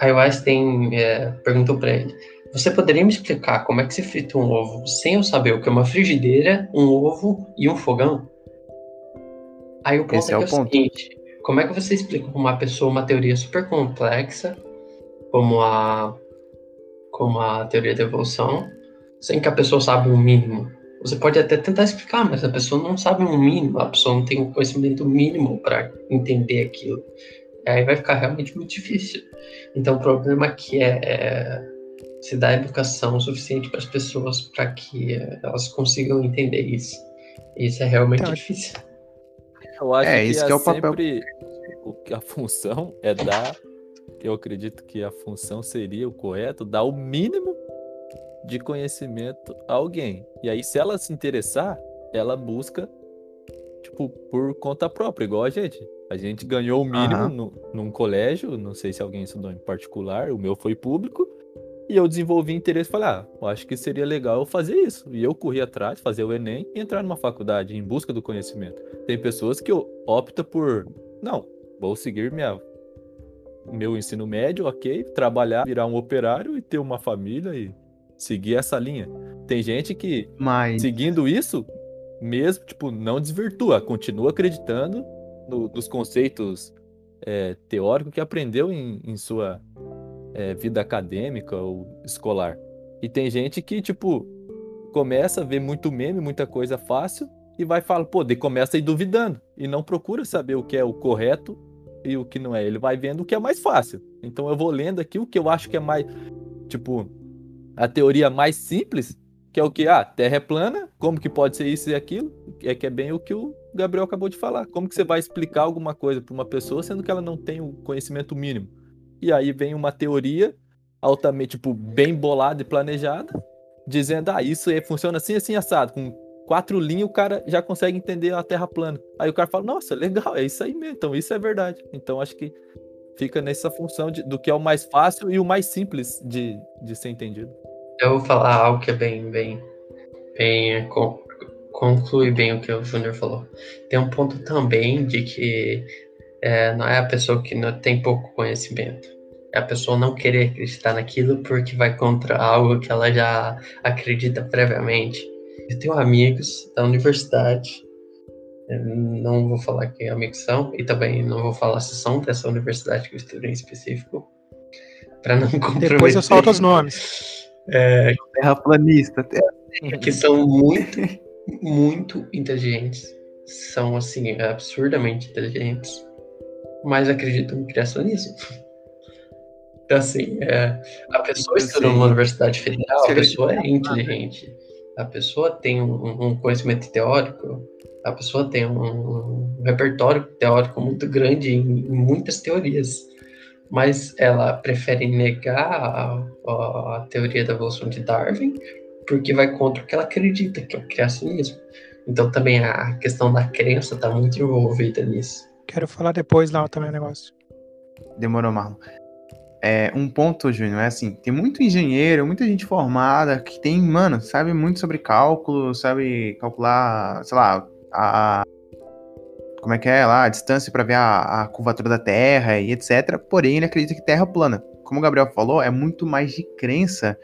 Aí o Einstein é, perguntou para ele: Você poderia me explicar como é que se frita um ovo sem eu saber o que é uma frigideira, um ovo e um fogão? Aí o ponto Esse é, é, o, é o seguinte: como é que você explica para uma pessoa uma teoria super complexa, como a, como a teoria da evolução, sem que a pessoa saiba o um mínimo? Você pode até tentar explicar, mas a pessoa não sabe o um mínimo, a pessoa não tem o conhecimento mínimo para entender aquilo aí vai ficar realmente muito difícil. Então, o problema aqui é, é se dar educação suficiente para as pessoas para que é, elas consigam entender isso. Isso é realmente então, difícil. Eu acho é, que, isso é, que é o sempre papel. a função é dar. Eu acredito que a função seria o correto, dar o mínimo de conhecimento a alguém. E aí, se ela se interessar, ela busca, tipo, por conta própria, igual a gente. A gente ganhou o mínimo uhum. no, num colégio, não sei se alguém estudou em particular, o meu foi público, e eu desenvolvi interesse e falei, ah, eu acho que seria legal eu fazer isso. E eu corri atrás, fazer o Enem e entrar numa faculdade em busca do conhecimento. Tem pessoas que optam por, não, vou seguir minha, meu ensino médio, ok, trabalhar, virar um operário e ter uma família e seguir essa linha. Tem gente que, Mas... seguindo isso, mesmo, tipo, não desvirtua, continua acreditando no, dos conceitos é, teóricos que aprendeu em, em sua é, vida acadêmica ou escolar. E tem gente que, tipo, começa a ver muito meme, muita coisa fácil, e vai falar, pô, de começa aí duvidando, e não procura saber o que é o correto e o que não é. Ele vai vendo o que é mais fácil. Então eu vou lendo aqui o que eu acho que é mais, tipo, a teoria mais simples, que é o que? Ah, Terra é plana, como que pode ser isso e aquilo? É que é bem o que o Gabriel acabou de falar. Como que você vai explicar alguma coisa para uma pessoa sendo que ela não tem o conhecimento mínimo? E aí vem uma teoria altamente, tipo, bem bolada e planejada, dizendo, ah, isso funciona assim, assim, assado. Com quatro linhas o cara já consegue entender a Terra plana. Aí o cara fala, nossa, legal, é isso aí mesmo. Então isso é verdade. Então acho que fica nessa função de, do que é o mais fácil e o mais simples de, de ser entendido. Eu vou falar algo que é bem, bem, bem é, con, conclui bem o que o Júnior falou. Tem um ponto também de que é, não é a pessoa que não tem pouco conhecimento. É a pessoa não querer acreditar naquilo porque vai contra algo que ela já acredita previamente. Eu tenho amigos da universidade, não vou falar que amigos são, e também não vou falar se são dessa universidade que eu estudo em específico, para não comprometer. Depois eu solto os nomes. É, Terraplanista. que são muito, muito inteligentes. São, assim, absurdamente inteligentes. Mas acreditam no criacionismo. Então, assim, é, a pessoa estuda numa universidade federal, a pessoa é inteligente. A pessoa tem um, um conhecimento teórico, a pessoa tem um, um repertório teórico muito grande em, em muitas teorias mas ela prefere negar a, a, a, teoria da evolução de Darwin porque vai contra o que ela acredita, que é o criacionismo. Então também a questão da crença está muito envolvida nisso. Quero falar depois lá também o negócio. Demorou, Marlon. É, um ponto, Júnior, é assim, tem muito engenheiro, muita gente formada que tem, mano, sabe muito sobre cálculo, sabe calcular, sei lá, a, como é que é lá, a distância para ver a, a, curvatura da Terra e etc. Porém, ele acredita que Terra plana. Como o Gabriel falou, é muito mais de crença.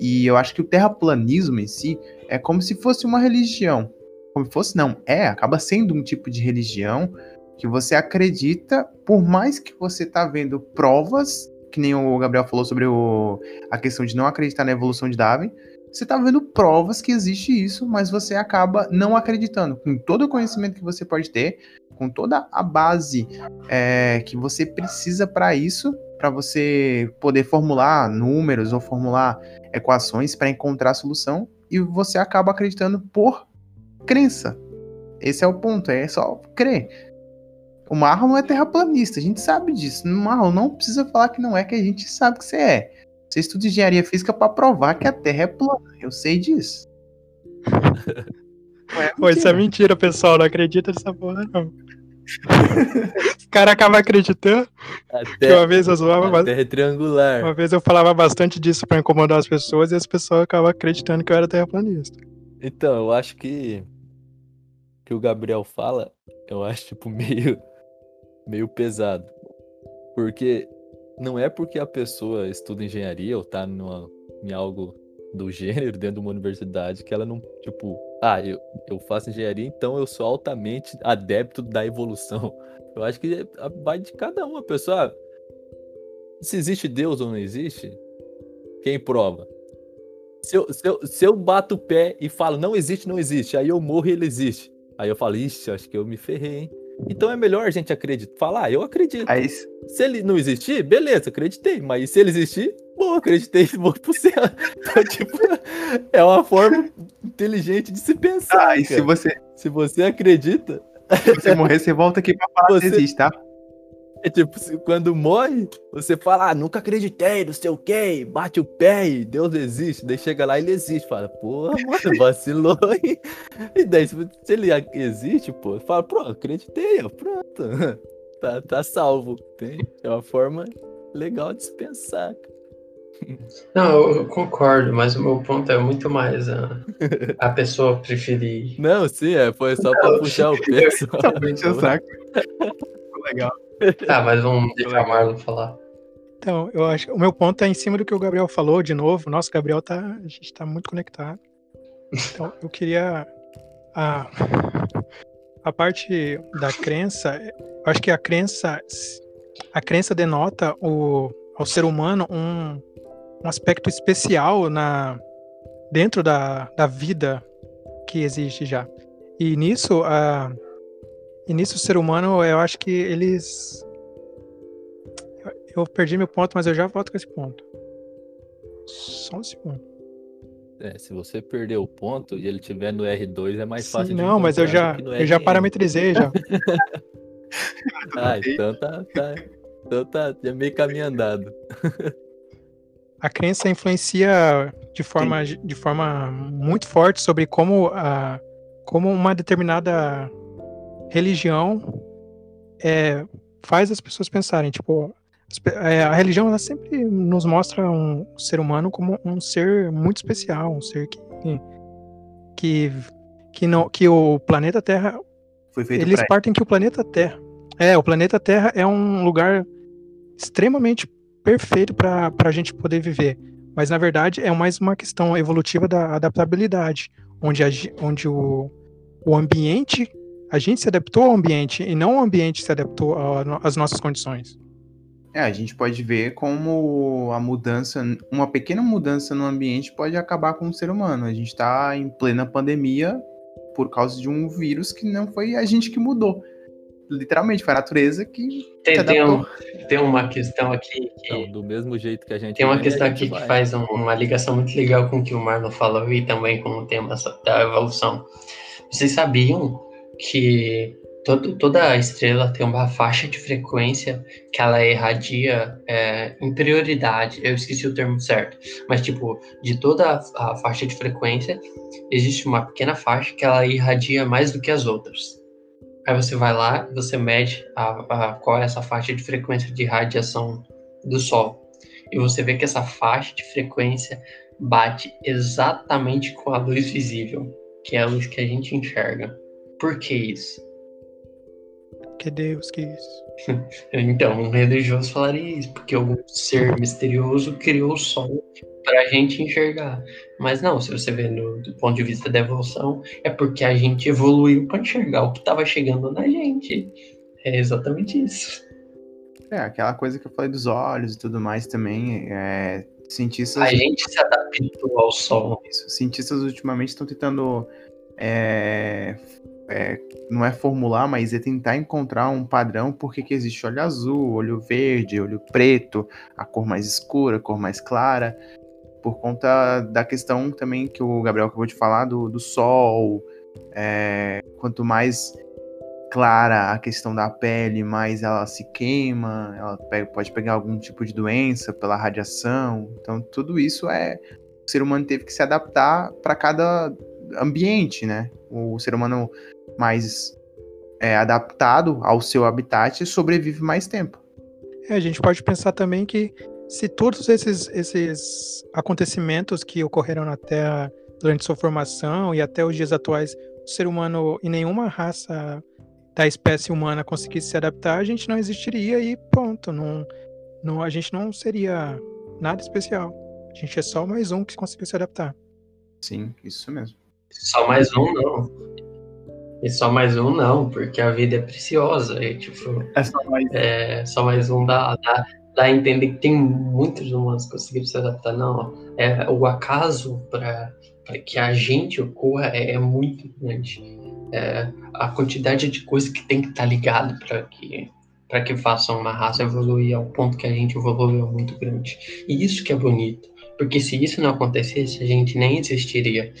E eu acho que o terraplanismo em si é como se fosse uma religião. Como se fosse, não, é, acaba sendo um tipo de religião que você acredita, por mais que você tá vendo provas, que nem o Gabriel falou sobre o, a questão de não acreditar na evolução de Darwin, você tá vendo provas que existe isso, mas você acaba não acreditando. Com todo o conhecimento que você pode ter, com toda a base é, que você precisa para isso, para você poder formular números ou formular equações para encontrar a solução, e você acaba acreditando por crença. Esse é o ponto, é só crer. O Marlon é terraplanista, a gente sabe disso. O Marlon não precisa falar que não é, que a gente sabe que você é. Você estuda engenharia física para provar que a Terra é plana. Eu sei disso. É Pô, isso é mentira, pessoal. Não acredita nessa porra, não. Os caras acabam acreditando. que uma vez eu zoava. A terra é triangular. Uma vez eu falava bastante disso para incomodar as pessoas e as pessoas acabavam acreditando que eu era terraplanista. Então, eu acho que. que o Gabriel fala, eu acho, tipo, meio. meio pesado. Porque não é porque a pessoa estuda engenharia ou tá numa, em algo do gênero dentro de uma universidade que ela não, tipo, ah, eu, eu faço engenharia, então eu sou altamente adepto da evolução. Eu acho que é, vai de cada uma. A pessoa, ah, se existe Deus ou não existe, quem prova? Se eu, se, eu, se eu bato o pé e falo, não existe, não existe, aí eu morro e ele existe. Aí eu falo, ixi, acho que eu me ferrei, hein? Então é melhor a gente acreditar, falar, ah, eu acredito. Aí... Se ele não existir, beleza, acreditei. Mas se ele existir, bom, acreditei, vou pro céu. Então, tipo, é uma forma inteligente de se pensar. Ah, e se você. Se você acredita. Se você morrer, você volta aqui pra falar você... que existe, tá? É tipo, quando morre, você fala, ah, nunca acreditei, não sei o quê, bate o pé e Deus existe. Daí chega lá e ele existe. Fala, porra, mano, vacilou. e daí, se ele existe, pô, fala, pronto, acreditei, ó, pronto. Tá, tá salvo. Tem? É uma forma legal de se pensar. Não, eu concordo, mas o meu ponto é muito mais a, a pessoa preferir. Não, sim, é, foi só pra puxar o pé. Totalmente o saco. Legal. Tá, mas vamos deixar o Marlon falar. Então, eu acho o meu ponto é em cima do que o Gabriel falou de novo. Nossa, Gabriel tá, a gente tá muito conectado. Então, eu queria a a parte da crença, eu acho que a crença a crença denota o ao ser humano um, um aspecto especial na dentro da, da vida que existe já. E nisso a e nisso o ser humano, eu acho que eles. Eu, perdi meu ponto, mas eu já volto com esse ponto. Só um segundo. É, se você perder o ponto e ele tiver no R2, é mais fácil Sim, de não, mas eu já, eu já parametrizei já. Ah, então tá, tá. Então tá é meio caminho andado. A crença influencia de forma, de forma muito forte sobre como, a, como uma determinada religião é, faz as pessoas pensarem. Tipo, é, a religião ela sempre nos mostra um ser humano como um ser muito especial, um ser que que que, não, que o planeta Terra eles partem que o planeta Terra. É, o planeta Terra é um lugar extremamente perfeito para a gente poder viver. Mas na verdade é mais uma questão evolutiva da adaptabilidade, onde, a onde o, o ambiente, a gente se adaptou ao ambiente e não o ambiente se adaptou às nossas condições. É, a gente pode ver como a mudança, uma pequena mudança no ambiente pode acabar com o ser humano. A gente está em plena pandemia por causa de um vírus que não foi a gente que mudou. Literalmente, foi a natureza que Tem, tem, um- tem uma questão aqui que. Então, do mesmo jeito que a gente Tem uma questão aqui que vai. faz um- uma ligação muito legal com o que o Marlon falou e também com o tema da evolução. Vocês sabiam que todo, toda estrela tem uma faixa de frequência que ela irradia é, em prioridade? Eu esqueci o termo certo, mas tipo, de toda a, faixa de frequência, existe uma pequena faixa que ela irradia mais do que as outras. Aí você vai lá e você mede a, a- qual é essa faixa de frequência de radiação do Sol e você vê que essa faixa de frequência bate exatamente com a luz visível, que é a luz que a gente enxerga. Por que isso? Que Deus que isso. Então, um religioso falaria isso, porque algum ser misterioso criou o sol para a gente enxergar. Mas não, se você vê no, do ponto de vista da evolução, é porque a gente evoluiu para enxergar o que estava chegando na gente. É exatamente isso. É, aquela coisa que eu falei dos olhos e tudo mais também. É, cientistas. A gente se adaptou ao sol. Isso, cientistas ultimamente estão tentando. é, é, não é formular, mas é tentar encontrar um padrão porque que existe olho azul, olho verde, olho preto, a cor mais escura, a cor mais clara, por conta da questão também que o Gabriel acabou de falar do, do sol. é, quanto mais clara a questão da pele, mais ela se queima, ela pega- pode pegar algum tipo de doença pela radiação. Então, tudo isso é o ser humano teve que se adaptar para cada ambiente, né? O ser humano mais é, adaptado ao seu habitat sobrevive mais tempo. É, a gente pode pensar também que se todos esses, esses acontecimentos que ocorreram na Terra durante sua formação e até os dias atuais, o ser humano e nenhuma raça da espécie humana conseguisse se adaptar, a gente não existiria e pronto, não, não, a gente não seria nada especial. A gente é só mais um que conseguiu se adaptar. Sim, isso mesmo. Só mais um não. E só mais um não, porque a vida é preciosa. E, tipo, É só mais é, só mais um dá, dá, dá a entender que tem muitos humanos que conseguiram se adaptar. Não, é, o acaso para que a gente ocorra é, é muito grande. É, a quantidade de coisas que tem que estar ligado para que para que façam uma raça evoluir ao ponto que a gente evoluiu muito grande. E isso que é bonito, porque se isso não acontecesse, a gente nem existiria.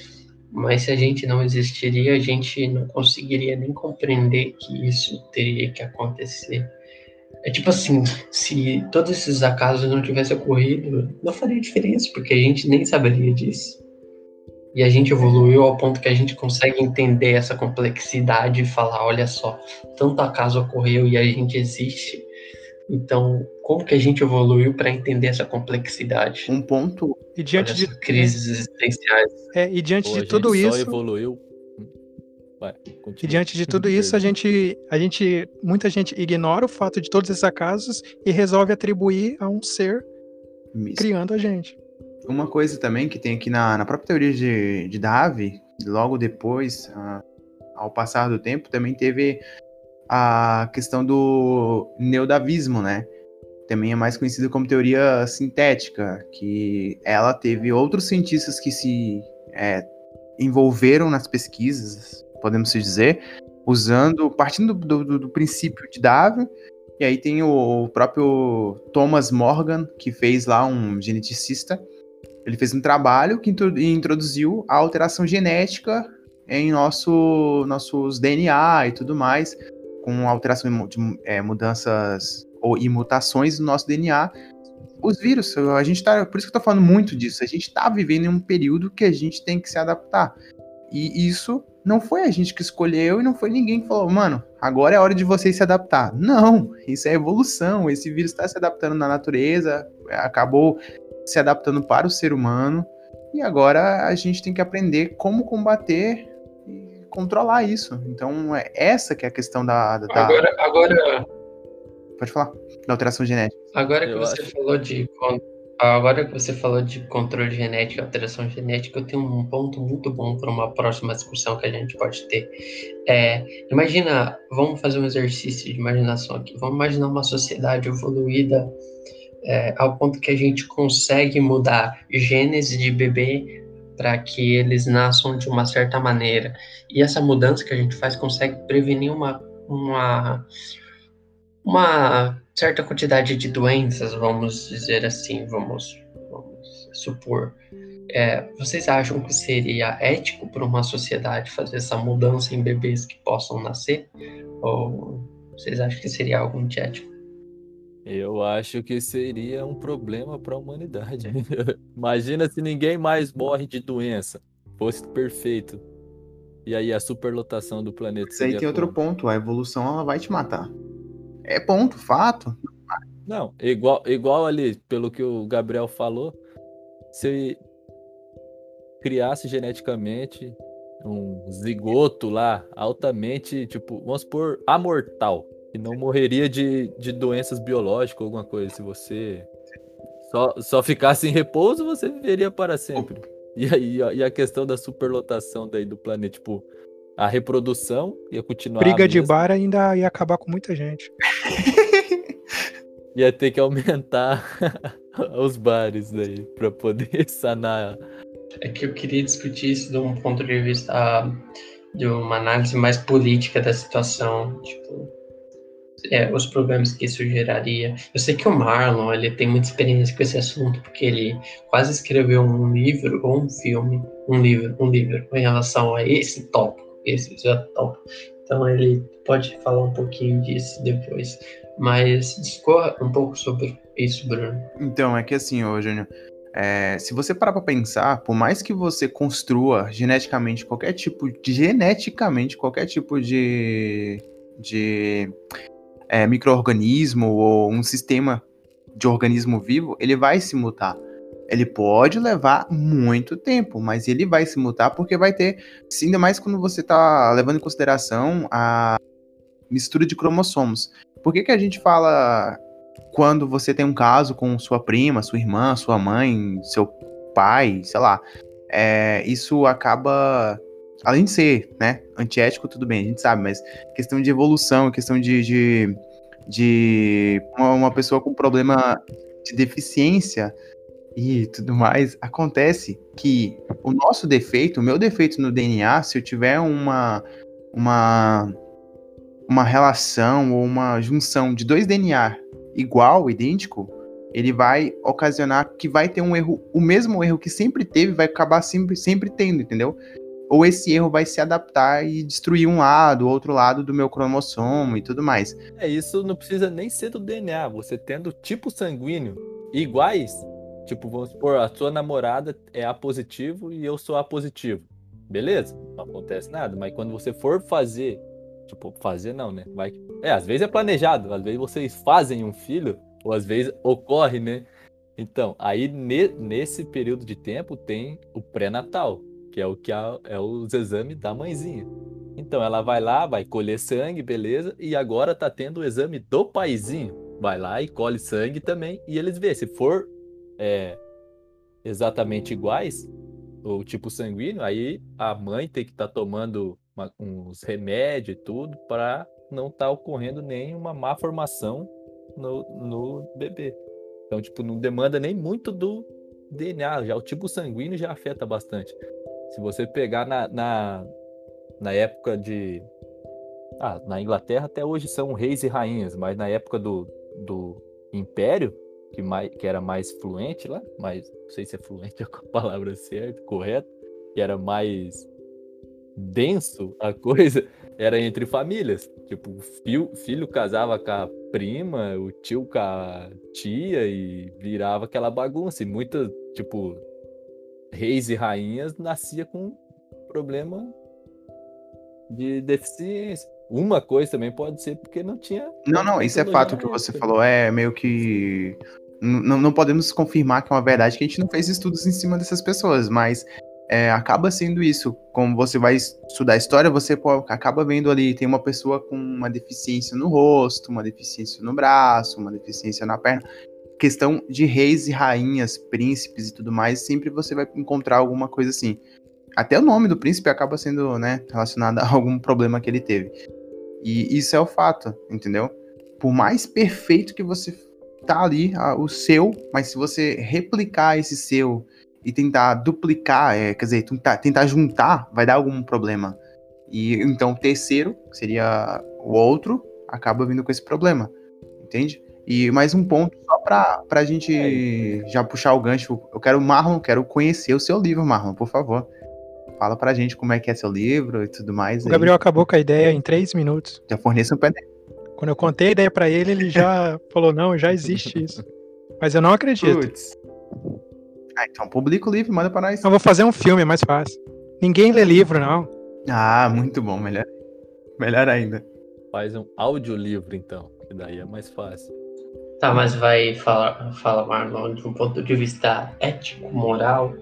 Mas se a gente não existiria, a gente não conseguiria nem compreender que isso teria que acontecer. É tipo assim, se todos esses acasos não tivessem ocorrido, não faria diferença, porque a gente nem saberia disso. E a gente evoluiu ao ponto que a gente consegue entender essa complexidade e falar, olha só, tanto acaso ocorreu e a gente existe. Então, como que a gente evoluiu para entender essa complexidade? um ponto. E diante de crises existenciais. é, e diante Pô, a de gente tudo só isso, evoluiu. Vai, E diante de tudo isso, a gente, a gente, muita gente ignora o fato de todos esses acasos e resolve atribuir a um ser criando a gente. Uma coisa também que tem aqui na, na própria teoria de, de Darwin, logo depois, ao passar do tempo, também teve a questão do neodavismo, né? Também é mais conhecido como teoria sintética, que ela teve outros cientistas que se é, envolveram nas pesquisas, podemos dizer, usando, partindo do, do- do princípio de Darwin, e aí tem o próprio Thomas Morgan, que fez lá um geneticista, Ele fez um trabalho que introduziu a alteração genética em nosso, nossos DNA e tudo mais, com alteração de é, mudanças ou imutações no nosso DNA. Os vírus, a gente tá. Por isso que eu tô falando muito disso. A gente tá vivendo em um período que a gente tem que se adaptar. E isso não foi a gente que escolheu e não foi ninguém que falou, mano, agora é hora de vocês se adaptar. Não, isso é evolução. Esse vírus está se adaptando na natureza, acabou se adaptando para o ser humano. E agora a gente tem que aprender como combater controlar isso. Então, é essa que é a questão da. da agora, agora. Pode falar. Da alteração genética. Agora que eu você acho. falou de Agora que você falou de controle genético e alteração genética, eu tenho um ponto muito bom para uma próxima discussão que a gente pode ter. É, imagina, vamos fazer um exercício de imaginação aqui. Vamos imaginar uma sociedade evoluída é, ao ponto que a gente consegue mudar genes de bebê para que eles nasçam de uma certa maneira. E essa mudança que a gente faz consegue prevenir uma, uma, uma certa quantidade de doenças, vamos dizer assim, vamos, vamos supor. É, vocês acham que seria ético para uma sociedade fazer essa mudança em bebês que possam nascer? Ou vocês acham que seria algo antiético? Eu acho que seria um problema para a humanidade. Imagina se ninguém mais morre de doença. Fosse perfeito. E aí a superlotação do planeta. Isso aí tem como? outro ponto. A evolução ela vai te matar. É ponto, fato. Não, igual, igual ali, pelo que o Gabriel falou, se criasse geneticamente um zigoto lá, altamente, tipo, vamos supor, amortal, e não morreria de, de doenças biológicas ou alguma coisa. Se você só, só ficasse em repouso, você viveria para sempre. E aí, e a questão da superlotação daí do planeta, tipo, a reprodução ia continuar. Briga de bar ainda ia acabar com muita gente. ia ter que aumentar os bares daí para poder sanar. É que eu queria discutir isso de um ponto de vista de uma análise mais política da situação, tipo, é, os problemas que isso geraria. Eu sei que o Marlon ele tem muita experiência com esse assunto porque ele quase escreveu um livro ou um filme, um livro, um livro em relação a esse tópico esse top. Então ele pode falar um pouquinho disso depois. Mas discorra um pouco sobre isso, Bruno. Então, é que assim, ô Júnior, é, se você parar para pensar, por mais que você construa geneticamente qualquer tipo geneticamente qualquer tipo de de é, microorganismo ou um sistema de organismo vivo, ele vai se mutar. Ele pode levar muito tempo, mas ele vai se mutar porque vai ter, ainda mais quando você está levando em consideração a mistura de cromossomos. Por que, que a gente fala quando você tem um caso com sua prima, sua irmã, sua mãe, seu pai, sei lá, é, isso acaba, além de ser, né, antiético, tudo bem, a gente sabe, mas questão de evolução, questão de, de, de uma, pessoa com problema de deficiência, e tudo mais, acontece que o nosso defeito, o meu defeito no DNA, se eu tiver uma uma uma relação ou uma junção de dois DNA igual, idêntico, ele vai ocasionar que vai ter um erro, o mesmo erro que sempre teve, vai acabar sempre, sempre tendo, entendeu? Ou esse erro vai se adaptar e destruir um lado, outro lado do meu cromossomo e tudo mais. É, isso não precisa nem ser do DNA. Você tendo tipo sanguíneo iguais, Tipo, vamos supor, a sua namorada é A positivo e eu sou A positivo. Beleza? Não acontece nada, mas quando você for fazer, tipo, fazer não, né? Vai, é, às vezes é planejado, às vezes vocês fazem um filho, ou às vezes ocorre, né? Então, aí ne, nesse período de tempo tem o pré-natal, que é o que a, é os exames da mãezinha. Então ela vai lá, vai colher sangue, beleza, e agora tá tendo o exame do paizinho. Vai lá e colhe sangue também, e eles vê se for é, exatamente iguais, o tipo sanguíneo, aí a mãe tem que estar tá tomando uma, uns remédios e tudo para não estar tá ocorrendo nenhuma má formação no, no bebê. Então, tipo, não demanda nem muito do DNA, já o tipo sanguíneo já afeta bastante. Se você pegar na, na, na época de. Ah, na Inglaterra até hoje são reis e rainhas, mas na época do, do Império, que, mais, que era mais fluente lá, mas não sei se é fluente é a palavra certa, correta, que era mais denso a coisa, era entre famílias. Tipo, o filho, filho casava com a prima, o tio com a tia e virava aquela bagunça. E muitas, tipo, reis e rainhas nascia com problema de deficiência. Uma coisa também pode ser porque não tinha. Não, não, isso é fato que você falou. É meio que. Não, não podemos confirmar que é uma verdade que a gente não fez estudos em cima dessas pessoas, mas é, acaba sendo isso. Como você vai estudar história, você pô, acaba vendo ali, tem uma pessoa com uma deficiência no rosto, uma deficiência no braço, uma deficiência na perna. Questão de reis e rainhas, príncipes e tudo mais, sempre você vai encontrar alguma coisa assim. Até o nome do príncipe acaba sendo né, relacionado a algum problema que ele teve. E isso é o fato, entendeu? Por mais perfeito que você tá ali, o seu, mas se você replicar esse seu e tentar duplicar, é, quer dizer, tentar, tentar juntar, vai dar algum problema. E então o terceiro, que seria o outro, acaba vindo com esse problema. Entende? E mais um ponto, pra, pra gente é já puxar o gancho. Eu quero, Marlon, quero conhecer o seu livro, Marlon, por favor. Fala pra gente como é que é seu livro e tudo mais. O Gabriel aí. acabou com a ideia em três minutos. Já forneço um PDF. Quando eu contei a ideia para ele, ele já falou: não, já existe isso. Mas eu não acredito. Puts. Ah, então publica o livro, manda pra nós. Eu vou fazer um filme, é mais fácil. Ninguém lê livro, não. Ah, muito bom, melhor. Melhor ainda. Faz um audiolivro, então, que daí é mais fácil. Tá, mas vai falar, fala Marlon, de um ponto de vista ético, moral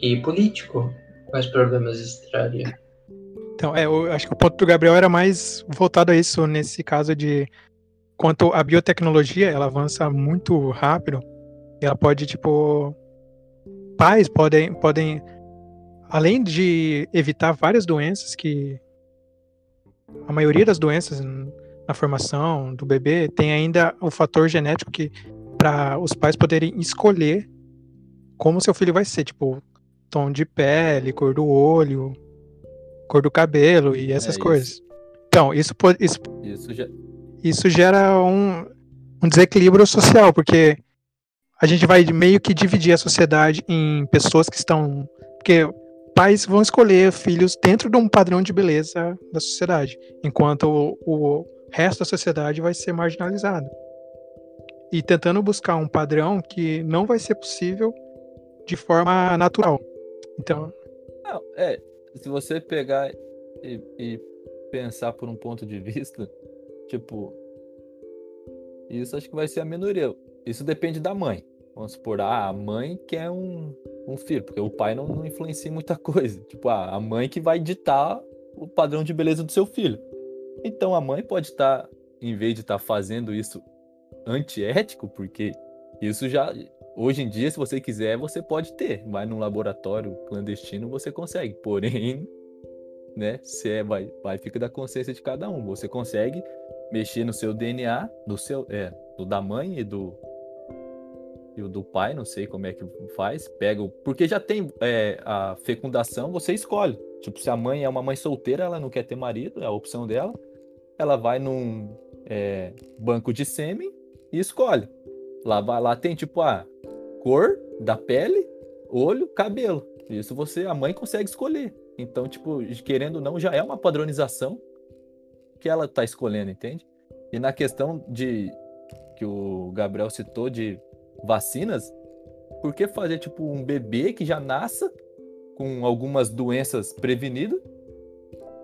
e político. Quais problemas extraria? Então, é, eu acho que o ponto do Gabriel era mais voltado a isso, nesse caso de quanto a biotecnologia, ela avança muito rápido, ela pode, tipo, pais podem, podem além de evitar várias doenças que a maioria das doenças na formação do bebê tem ainda o fator genético que para os pais poderem escolher como seu filho vai ser, tipo tom de pele, cor do olho, cor do cabelo e essas é coisas. Então isso isso, isso, já... isso gera um, um desequilíbrio social porque a gente vai meio que dividir a sociedade em pessoas que estão. Porque pais vão escolher filhos dentro de um padrão de beleza da sociedade, enquanto o, o resto da sociedade vai ser marginalizado. E tentando buscar um padrão que não vai ser possível de forma natural. Então. Não, é. Se você pegar e, e pensar por um ponto de vista, tipo, isso acho que vai ser a minoria. Isso depende da mãe. Vamos supor, ah, a mãe quer um, um filho, porque o pai não, não influencia muita coisa. Tipo, ah, a mãe que vai ditar o padrão de beleza do seu filho. Então a mãe pode estar, tá, em vez de estar tá fazendo isso antiético, porque isso já. Hoje em dia, se você quiser, você pode ter. Vai num laboratório clandestino, você consegue. Porém, né, se é, vai, vai fica da consciência de cada um. Você consegue mexer no seu DNA, do seu, é, do da mãe e do, e do pai, não sei como é que faz, pega o... Porque já tem é, a fecundação, você escolhe. Tipo, se a mãe é uma mãe solteira, ela não quer ter marido, é a opção dela. Ela vai num é, banco de sêmen e escolhe. Lá, vai, lá tem, tipo, a cor da pele, olho, cabelo. Isso você, a mãe consegue escolher. Então, tipo, querendo ou não, já é uma padronização que ela tá escolhendo, entende? E na questão de que o Gabriel citou de vacinas, por que fazer tipo um bebê que já nasça com algumas doenças prevenidas?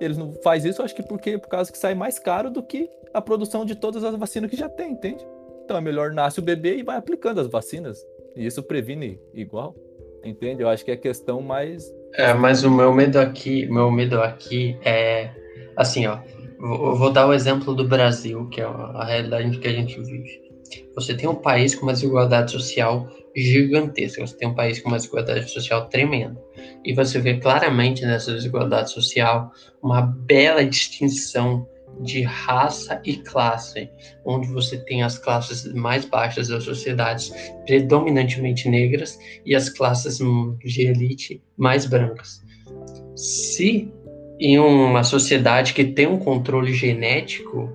Eles não faz isso, acho que porque por causa que sai mais caro do que a produção de todas as vacinas que já tem, entende? Então é melhor nasce o bebê e vai aplicando as vacinas. E isso previne igual. Entende? Eu acho que é questão mais. É, mas o meu medo aqui, meu medo aqui é assim, ó. Vou, vou dar o exemplo do Brasil, que é a realidade que a gente vive. Você tem um país com uma desigualdade social gigantesca, você tem um país com uma desigualdade social tremenda. E você vê claramente nessa desigualdade social uma bela distinção de raça e classe, onde você tem as classes mais baixas da sociedade, predominantemente negras, e as classes de elite mais brancas. Se em uma sociedade que tem um controle genético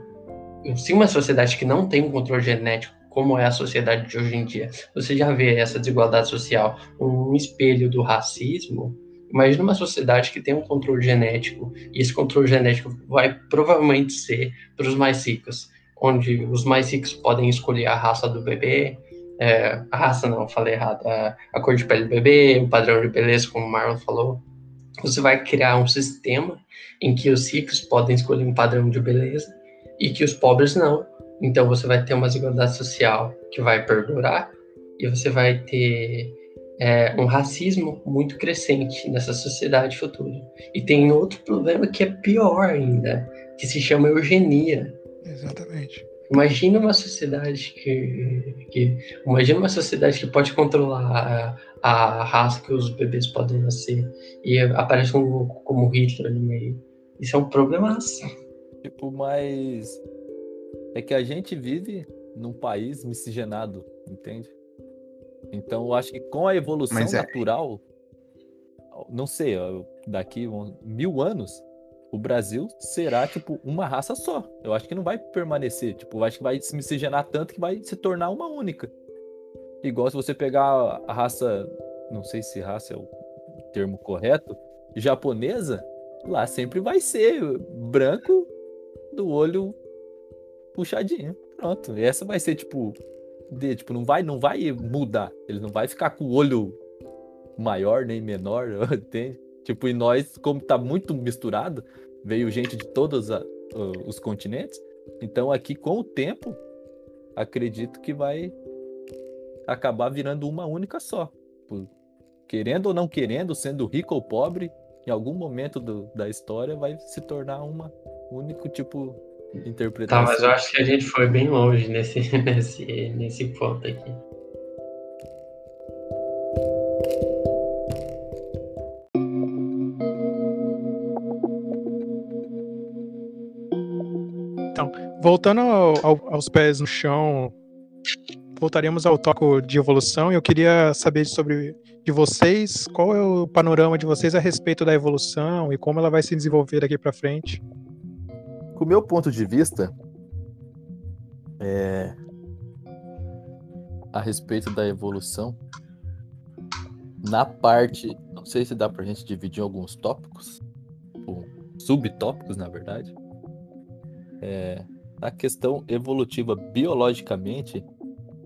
se uma sociedade que não tem um controle genético como é a sociedade de hoje em dia. Você já vê essa desigualdade social, um espelho do racismo. Imagina uma sociedade que tem um controle genético, e esse controle genético vai provavelmente ser para os mais ricos, onde os mais ricos podem escolher a raça do bebê, é, a raça não, falei errado, a, a, cor de pele do bebê, o padrão de beleza, como o Marlon falou. Você vai criar um sistema em que os ricos podem escolher um padrão de beleza e que os pobres não. Então você vai ter uma desigualdade social que vai perdurar e você vai ter é, um racismo muito crescente nessa sociedade futura. E tem outro problema que é pior ainda, que se chama eugenia. Exatamente. Imagina uma sociedade que, que imagina uma sociedade que pode controlar a, a raça que os bebês podem nascer e aparece um como Hitler no meio. Isso é um problemaço. Tipo, mas é que a gente vive num país miscigenado, entende? Então eu acho que com a evolução é... natural, não sei, daqui mil anos, o Brasil será, tipo, uma raça só. Eu acho que não vai permanecer. Tipo, eu acho que vai se miscigenar tanto que vai se tornar uma única. Igual se você pegar a raça, não sei se raça é o termo correto, japonesa, lá sempre vai ser branco do olho puxadinho. Pronto. E essa vai ser, tipo, de, tipo, não vai, não vai mudar. Ele não vai ficar com o olho maior nem menor, entende? Tipo, e nós, como tá muito misturado, veio gente de todos a, os continentes. Então, aqui, com o tempo, acredito que vai acabar virando uma única só. Querendo ou não querendo, sendo rico ou pobre, em algum momento do, da história vai se tornar uma único tipo interpretação. Tá, mas eu acho que a gente foi bem longe nesse, nesse, nesse ponto aqui. Voltando ao, ao, aos pés no chão, voltaremos ao toque de evolução. Eu queria saber sobre de vocês, qual é o panorama de vocês a respeito da evolução e como ela vai se desenvolver daqui para frente. O meu ponto de vista, é... a respeito da evolução, na parte, não sei se dá para a gente dividir em alguns tópicos, ou subtópicos, na verdade. É, questão evolutiva, biologicamente,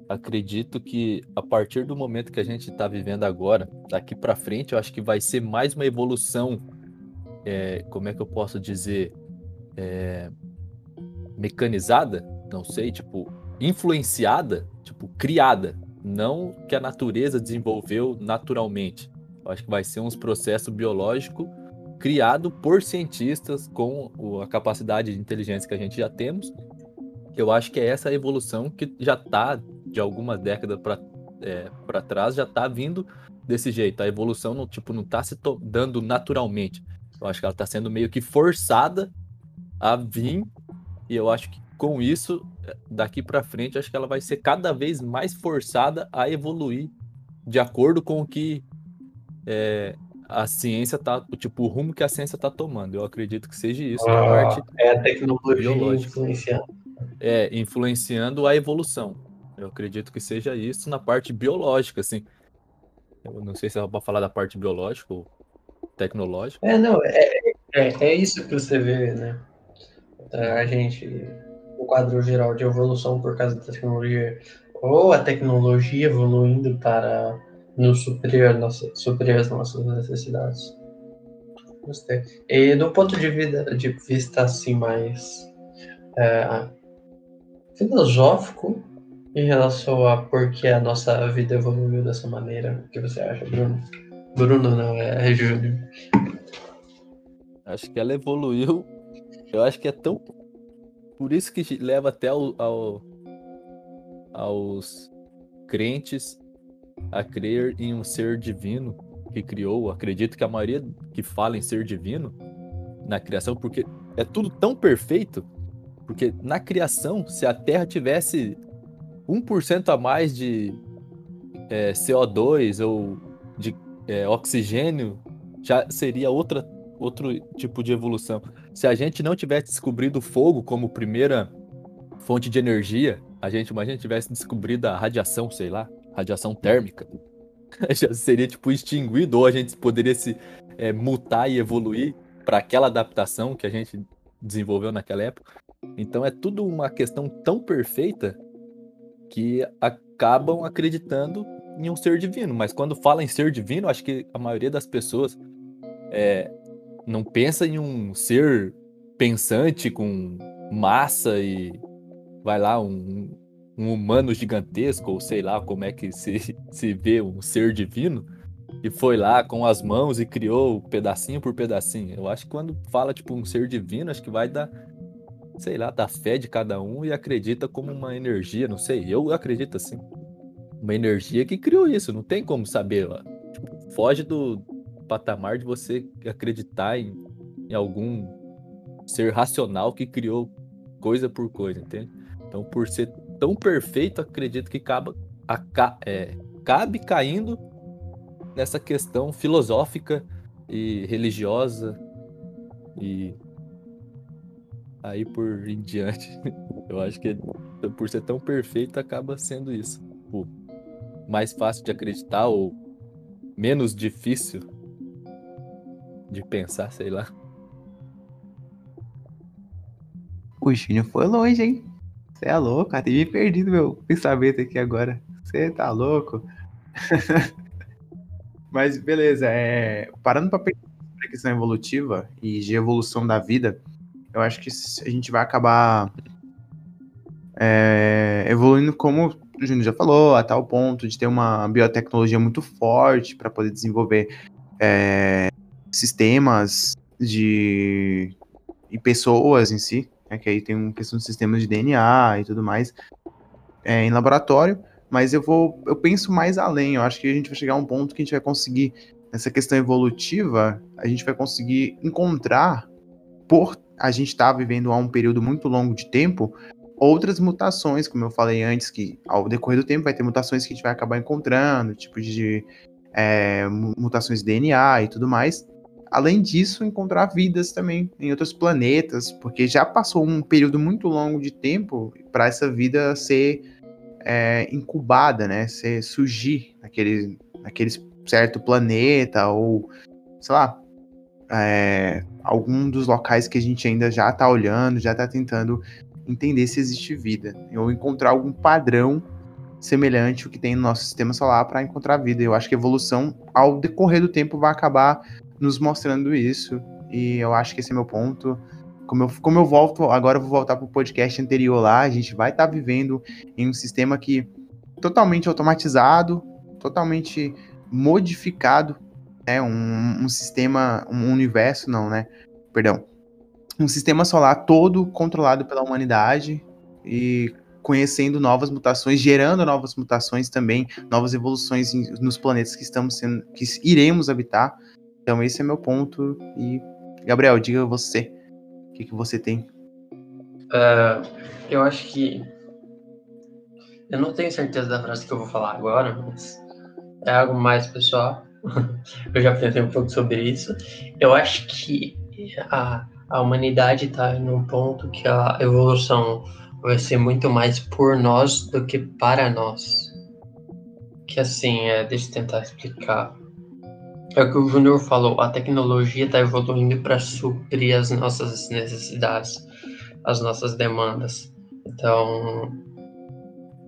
acredito que a partir do momento que a gente está vivendo agora, daqui para frente, eu acho que vai ser mais uma evolução. É, como é que eu posso dizer? É, mecanizada, não sei, tipo, influenciada, tipo, criada, não que a natureza desenvolveu naturalmente. Eu acho que vai ser uns processos biológicos criado por cientistas com a capacidade de inteligência que a gente já temos. Eu acho que é essa evolução que já está de algumas décadas para é, para trás já está vindo desse jeito. A evolução não tipo não está se dando naturalmente. Eu acho que ela está sendo meio que forçada a vir e eu acho que com isso daqui para frente acho que ela vai ser cada vez mais forçada a evoluir de acordo com o que é, a ciência tá, tipo, o rumo que a ciência tá tomando. Eu acredito que seja isso. Ah, parte é a tecnologia biológica. influenciando. É, influenciando a evolução. Eu acredito que seja isso na parte biológica, assim. Eu não sei se é para falar da parte biológica ou tecnológica. É, não, é, é, é isso que você vê, né? A gente, o quadro geral de evolução por causa da tecnologia, ou a tecnologia evoluindo para nos suprir, nossa, suprir as nossas necessidades. E do ponto de, vida, de vista assim mais é, filosófico em relação a por que a nossa vida evoluiu dessa maneira, o que você acha, Bruno? Bruno não, é, é Júnior. Acho que ela evoluiu. Eu acho que é tão. Por isso que leva até ao, ao aos crentes a crer em um ser divino que criou. Acredito que a maioria que fala em ser divino na criação, porque é tudo tão perfeito, porque na criação, se a Terra tivesse 1% a mais de é, CO2 ou de é, oxigênio, já seria outra, outro tipo de evolução. Se a gente não tivesse descobrido o fogo como primeira fonte de energia, a gente, imagina, tivesse descobrido a radiação, sei lá, radiação térmica, já seria tipo extinguido, ou a gente poderia se é, mutar e evoluir para aquela adaptação que a gente desenvolveu naquela época. Então é tudo uma questão tão perfeita que acabam acreditando em um ser divino. Mas quando fala em ser divino, acho que a maioria das pessoas é, não pensa em um ser pensante com massa e vai lá um, um humano gigantesco, ou sei lá como é que se, se vê um ser divino, e foi lá com as mãos e criou pedacinho por pedacinho. Eu acho que quando fala tipo um ser divino, acho que vai dar, sei lá, da fé de cada um e acredita como uma energia, não sei, eu acredito assim. Uma energia que criou isso, não tem como saber. Tipo, foge do patamar de você acreditar em, em algum ser racional que criou coisa por coisa, entende? Então, por ser tão perfeito, acredito que acaba, aca, é, cabe caindo nessa questão filosófica e religiosa e aí por em diante. Eu acho que por ser tão perfeito acaba sendo isso. O mais fácil de acreditar ou menos difícil de pensar, sei lá. O Júnior foi longe, hein? Você é louco, até me perdido meu pensamento aqui agora. Você tá louco? Mas beleza, é... parando para pensar sobre a questão evolutiva e de evolução da vida, eu acho que a gente vai acabar é... evoluindo como o Júnior já falou, a tal ponto de ter uma biotecnologia muito forte para poder desenvolver é... sistemas de e pessoas em si, né, que aí tem uma questão de sistemas de DNA e tudo mais é, em laboratório mas eu vou, eu penso mais além. Eu acho que a gente vai chegar a um ponto que a gente vai conseguir nessa questão evolutiva, a gente vai conseguir encontrar por a gente estar tá vivendo há um período muito longo de tempo outras mutações, como eu falei antes, que ao decorrer do tempo vai ter mutações que a gente vai acabar encontrando, tipo de é, mutações de DNA e tudo mais. Além disso, encontrar vidas também em outros planetas, porque já passou um período muito longo de tempo para essa vida ser é, incubada, né? Você surgir naquele, naquele certo planeta ou, sei lá, é, algum dos locais que a gente ainda já está olhando, já está tentando entender se existe vida, ou encontrar algum padrão semelhante ao que tem no nosso sistema solar para encontrar vida. Eu acho que a evolução, ao decorrer do tempo, vai acabar nos mostrando isso, e eu acho que esse é meu ponto. Como eu, como eu volto, agora eu vou voltar para o podcast anterior lá, a gente vai estar tá vivendo em um sistema que totalmente automatizado, totalmente modificado, né? Um, um sistema, um universo, não, né? Perdão. Um sistema solar todo controlado pela humanidade e conhecendo novas mutações, gerando novas mutações também, novas evoluções nos planetas que estamos sendo, que iremos habitar. Então esse é meu ponto e Gabriel, diga você que, que você tem? Uh, eu acho que. Eu não tenho certeza da frase que eu vou falar agora, mas é algo mais pessoal. eu já pensei um pouco sobre isso. Eu acho que a, a humanidade está num ponto que a evolução vai ser muito mais por nós do que para nós. Que assim, é, deixa eu tentar explicar. É o que o Júnior falou, a tecnologia está evoluindo para suprir as nossas necessidades, as nossas demandas. Então,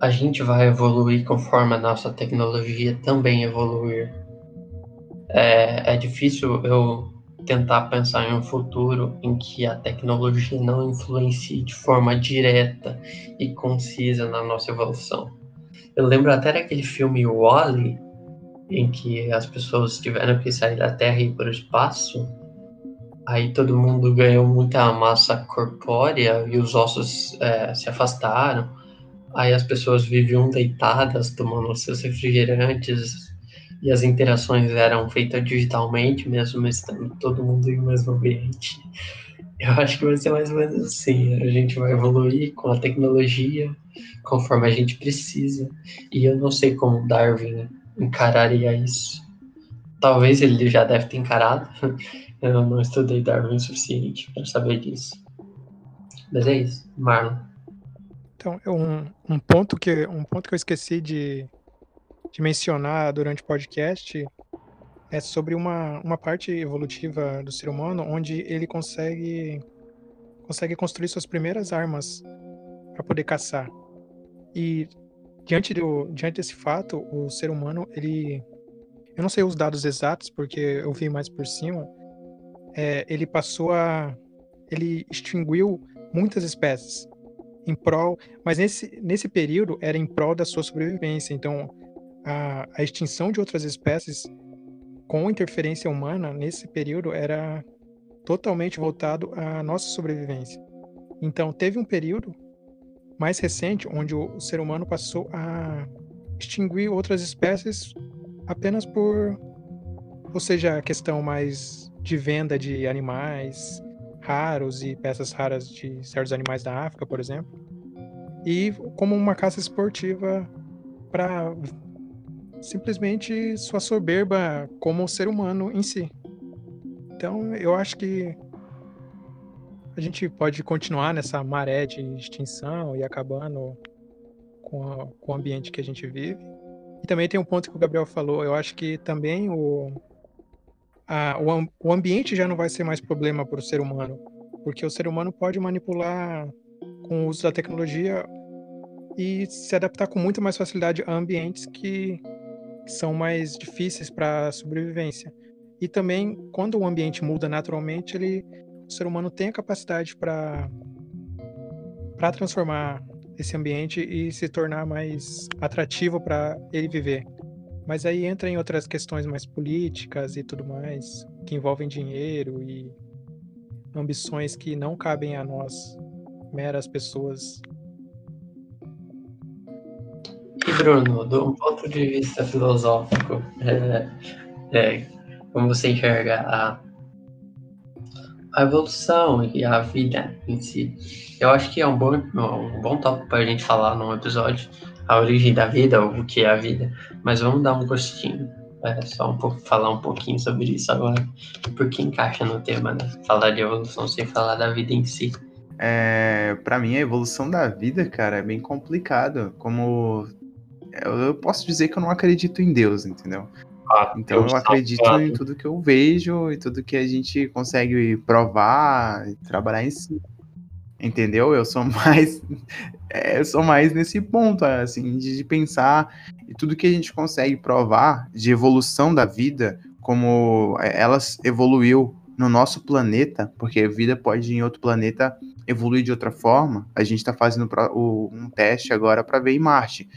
a gente vai evoluir conforme a nossa tecnologia também evoluir. É, é difícil eu tentar pensar em um futuro em que a tecnologia não influencie de forma direta e concisa na nossa evolução. Eu lembro até daquele filme Wall-E, em que as pessoas tiveram que sair da Terra e ir para o espaço, aí todo mundo ganhou muita massa corpórea e os ossos é, se afastaram. Aí as pessoas viviam deitadas, tomando seus refrigerantes, e as interações eram feitas digitalmente, mesmo estando todo mundo em mesmo ambiente. Eu acho que vai ser mais ou menos assim. A gente vai evoluir com a tecnologia conforme a gente precisa. E eu não sei como Darwin encararia isso. Talvez ele já deve ter encarado. Eu não estudei Darwin o suficiente para saber disso. Mas é isso, Marlon. Então, um, um, ponto que, um ponto que eu esqueci de, de mencionar durante o podcast é sobre uma, uma parte evolutiva do ser humano onde ele consegue consegue construir suas primeiras armas para poder caçar. E diante, do, diante desse fato, o ser humano, ele. Eu não sei os dados exatos, porque eu vi mais por cima. É, ele passou a. Ele extinguiu muitas espécies em prol. Mas nesse, nesse período era em prol da sua sobrevivência. Então, a, a extinção de outras espécies com interferência humana nesse período era totalmente voltado à nossa sobrevivência. Então, teve um período mais recente onde o ser humano passou a extinguir outras espécies apenas por, ou seja, a questão mais de venda de animais raros e peças raras de certos animais da África, por exemplo, e como uma caça esportiva para simplesmente sua soberba como ser humano em si. Então, eu acho que a gente pode continuar nessa maré de extinção e acabando com, a, com o ambiente que a gente vive. E também tem um ponto que o Gabriel falou, eu acho que também o, a, o, o ambiente já não vai ser mais problema para o ser humano, porque o ser humano pode manipular com o uso da tecnologia e se adaptar com muito mais facilidade a ambientes que, são mais difíceis para sobrevivência. E também, quando o ambiente muda naturalmente, ele, o ser humano tem a capacidade para para transformar esse ambiente e se tornar mais atrativo para ele viver. Mas aí entra em outras questões mais políticas e tudo mais, que envolvem dinheiro e ambições que não cabem a nós, meras pessoas. E Bruno, do ponto de vista filosófico, é, é, como você enxerga a, a evolução e a vida em si. Eu acho que é um bom, um bom tópico para a gente falar num episódio, a origem da vida, ou o que é a vida, mas vamos dar um gostinho. É, só um pouco, falar um pouquinho sobre isso agora, porque encaixa no tema, né? Falar de evolução sem falar da vida em si. É, para mim, a evolução da vida, cara, é bem complicado. Como eu posso dizer que eu não acredito em Deus, entendeu? Ah, então eu acredito em tudo que eu vejo e tudo que a gente consegue provar, trabalhar em si. Entendeu? Eu sou mais é, eu sou mais nesse ponto assim de, de pensar e tudo que a gente consegue provar de evolução da vida, como é, ela evoluiu no nosso planeta, porque a vida pode em outro planeta evoluir de outra forma. A gente está fazendo um teste agora para ver em Marte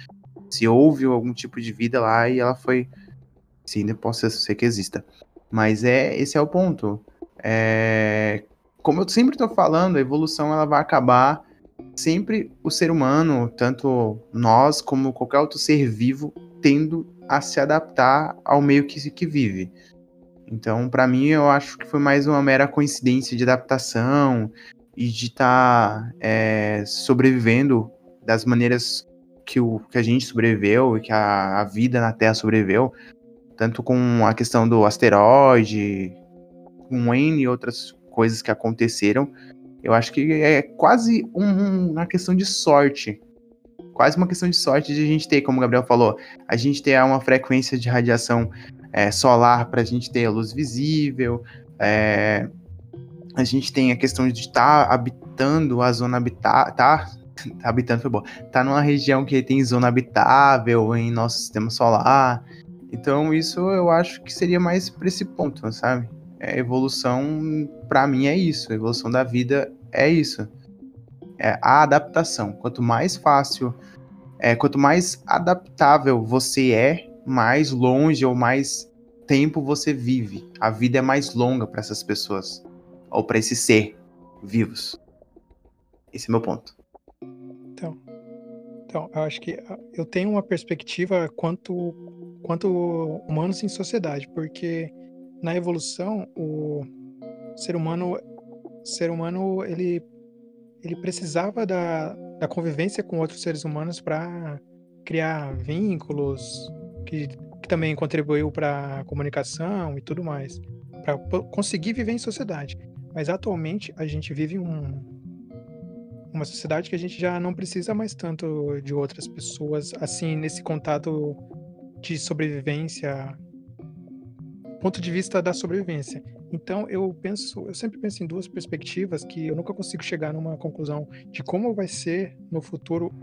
se houve algum tipo de vida lá e ela foi se ainda possa ser que exista. Mas é esse é o ponto. É, como eu sempre estou falando, a evolução ela vai acabar sempre o ser humano, tanto nós como qualquer outro ser vivo, tendo a se adaptar ao meio que, que vive. Então, para mim, eu acho que foi mais uma mera coincidência de adaptação e de estar tá, é, sobrevivendo das maneiras que, o, que a gente sobreviveu e que a, a vida na Terra sobreviveu, tanto com a questão do asteroide, com N e outras coisas que aconteceram. Eu acho que é quase um, uma questão de sorte. Quase uma questão de sorte de a gente ter, como o Gabriel falou, a gente ter uma frequência de radiação é, solar para a gente ter a luz visível. É, a gente tem a questão de estar tá habitando a zona habitada, tá, tá habitando foi bom, tá numa região que tem zona habitável em nosso sistema solar. Então, isso eu acho que seria mais para esse ponto, sabe? É, evolução, para mim, é isso. A evolução da vida é isso. É a adaptação. Quanto mais fácil, é, quanto mais adaptável você é, mais longe ou mais tempo você vive. A vida é mais longa para essas pessoas. Ou para esse ser vivos. Esse é meu ponto. Então, então, eu acho que ah, eu tenho uma perspectiva quanto quanto humanos em sociedade, porque na evolução o ser humano ser humano ele ele precisava da, da convivência com outros seres humanos para criar vínculos que, que também contribuiu para a comunicação e tudo mais, para conseguir viver em sociedade. Mas atualmente a gente vive um uma sociedade que a gente já não precisa mais tanto de outras pessoas, assim, nesse contato de sobrevivência, ponto de vista da sobrevivência. Então, eu penso, eu sempre penso em duas perspectivas que eu nunca consigo chegar numa conclusão de como vai ser no futuro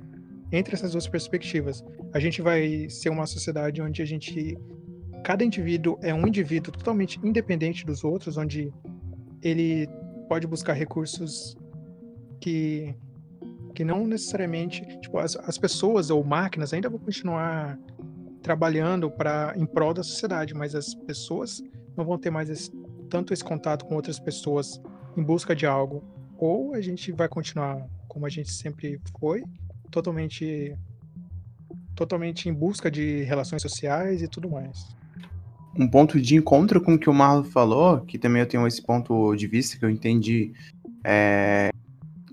entre essas duas perspectivas. A gente vai ser uma sociedade onde a gente cada indivíduo é um indivíduo totalmente independente dos outros, onde ele pode buscar recursos que que não necessariamente, tipo, as, as pessoas ou máquinas ainda vão continuar trabalhando para em prol da sociedade, mas as pessoas não vão ter mais esse, tanto esse contato com outras pessoas em busca de algo. Ou a gente vai continuar como a gente sempre foi, totalmente totalmente em busca de relações sociais e tudo mais. Um ponto de encontro com o que o Marlon falou, que também eu tenho esse ponto de vista que eu entendi é,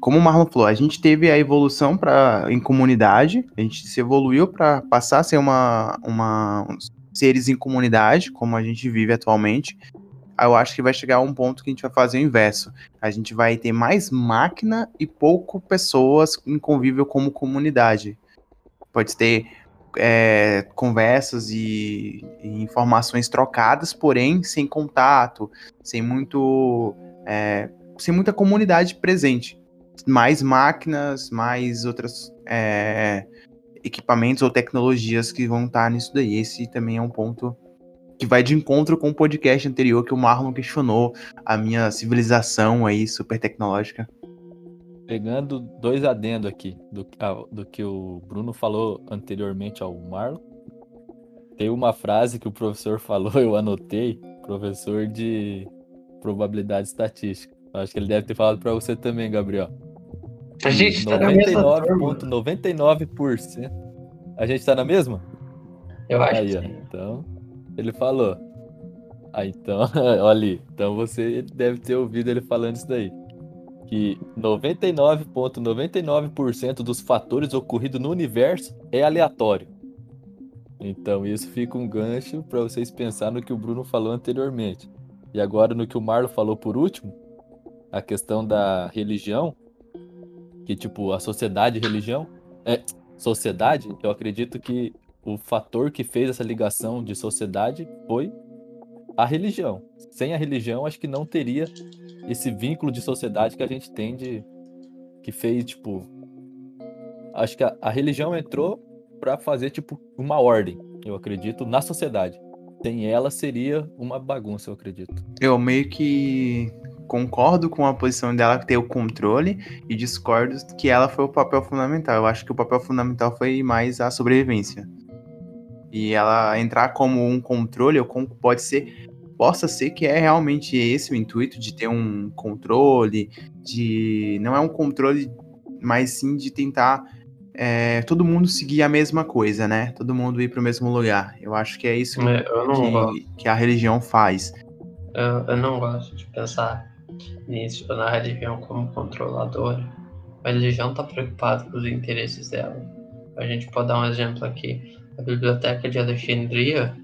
como o Marlon falou, a gente teve a evolução para em comunidade, a gente se evoluiu para passar a ser uma, uma seres em comunidade, como a gente vive atualmente. Eu acho que vai chegar um ponto que a gente vai fazer o inverso. A gente vai ter mais máquina e pouco pessoas em convívio como comunidade. Pode ter é, conversas e, e, informações trocadas, porém sem contato, sem muito, é, sem muita comunidade presente mais máquinas, mais outras é, equipamentos ou tecnologias que vão estar nisso daí. Esse também é um ponto que vai de encontro com o podcast anterior que o Marlon questionou a minha civilização aí super tecnológica. Pegando dois adendos aqui do, do que o Bruno falou anteriormente ao Marlon, tem uma frase que o professor falou, eu anotei, professor de probabilidade estatística. Acho que ele deve ter falado para você também, Gabriel. A gente tá 99,99%. A gente tá na mesma? Eu acho aí, que ó. Então, ele falou. Ah, então, olha ali. Então você deve ter ouvido ele falando isso daí. Que 99,99% ,99 dos fatores ocorridos no universo é aleatório. Então isso fica um gancho para vocês pensar no que o Bruno falou anteriormente. E agora no que o Marlon falou por último, a questão da religião, que tipo a sociedade e religião, é sociedade, eu acredito que o fator que fez essa ligação de sociedade foi a religião. Sem a religião, acho que não teria esse vínculo de sociedade que a gente tem de que fez tipo acho que a, a religião entrou para fazer tipo uma ordem, eu acredito, na sociedade. Sem ela seria uma bagunça, eu acredito. Eu meio que concordo com a posição dela ter o controle e discordo que ela foi o papel fundamental. Eu acho que o papel fundamental foi mais a sobrevivência. E ela entrar como um controle, ou como pode ser, possa ser que é realmente esse o intuito de ter um controle, de não é um controle, mas sim de tentar é, todo mundo seguir a mesma coisa, né? Todo mundo ir para o mesmo lugar. Eu acho que é isso é, que, que, a religião faz. Eu, eu não gosto de pensar nisso na religião como controladora. A religião está preocupada com os interesses dela. A gente pode dar um exemplo aqui. A Biblioteca de Alexandria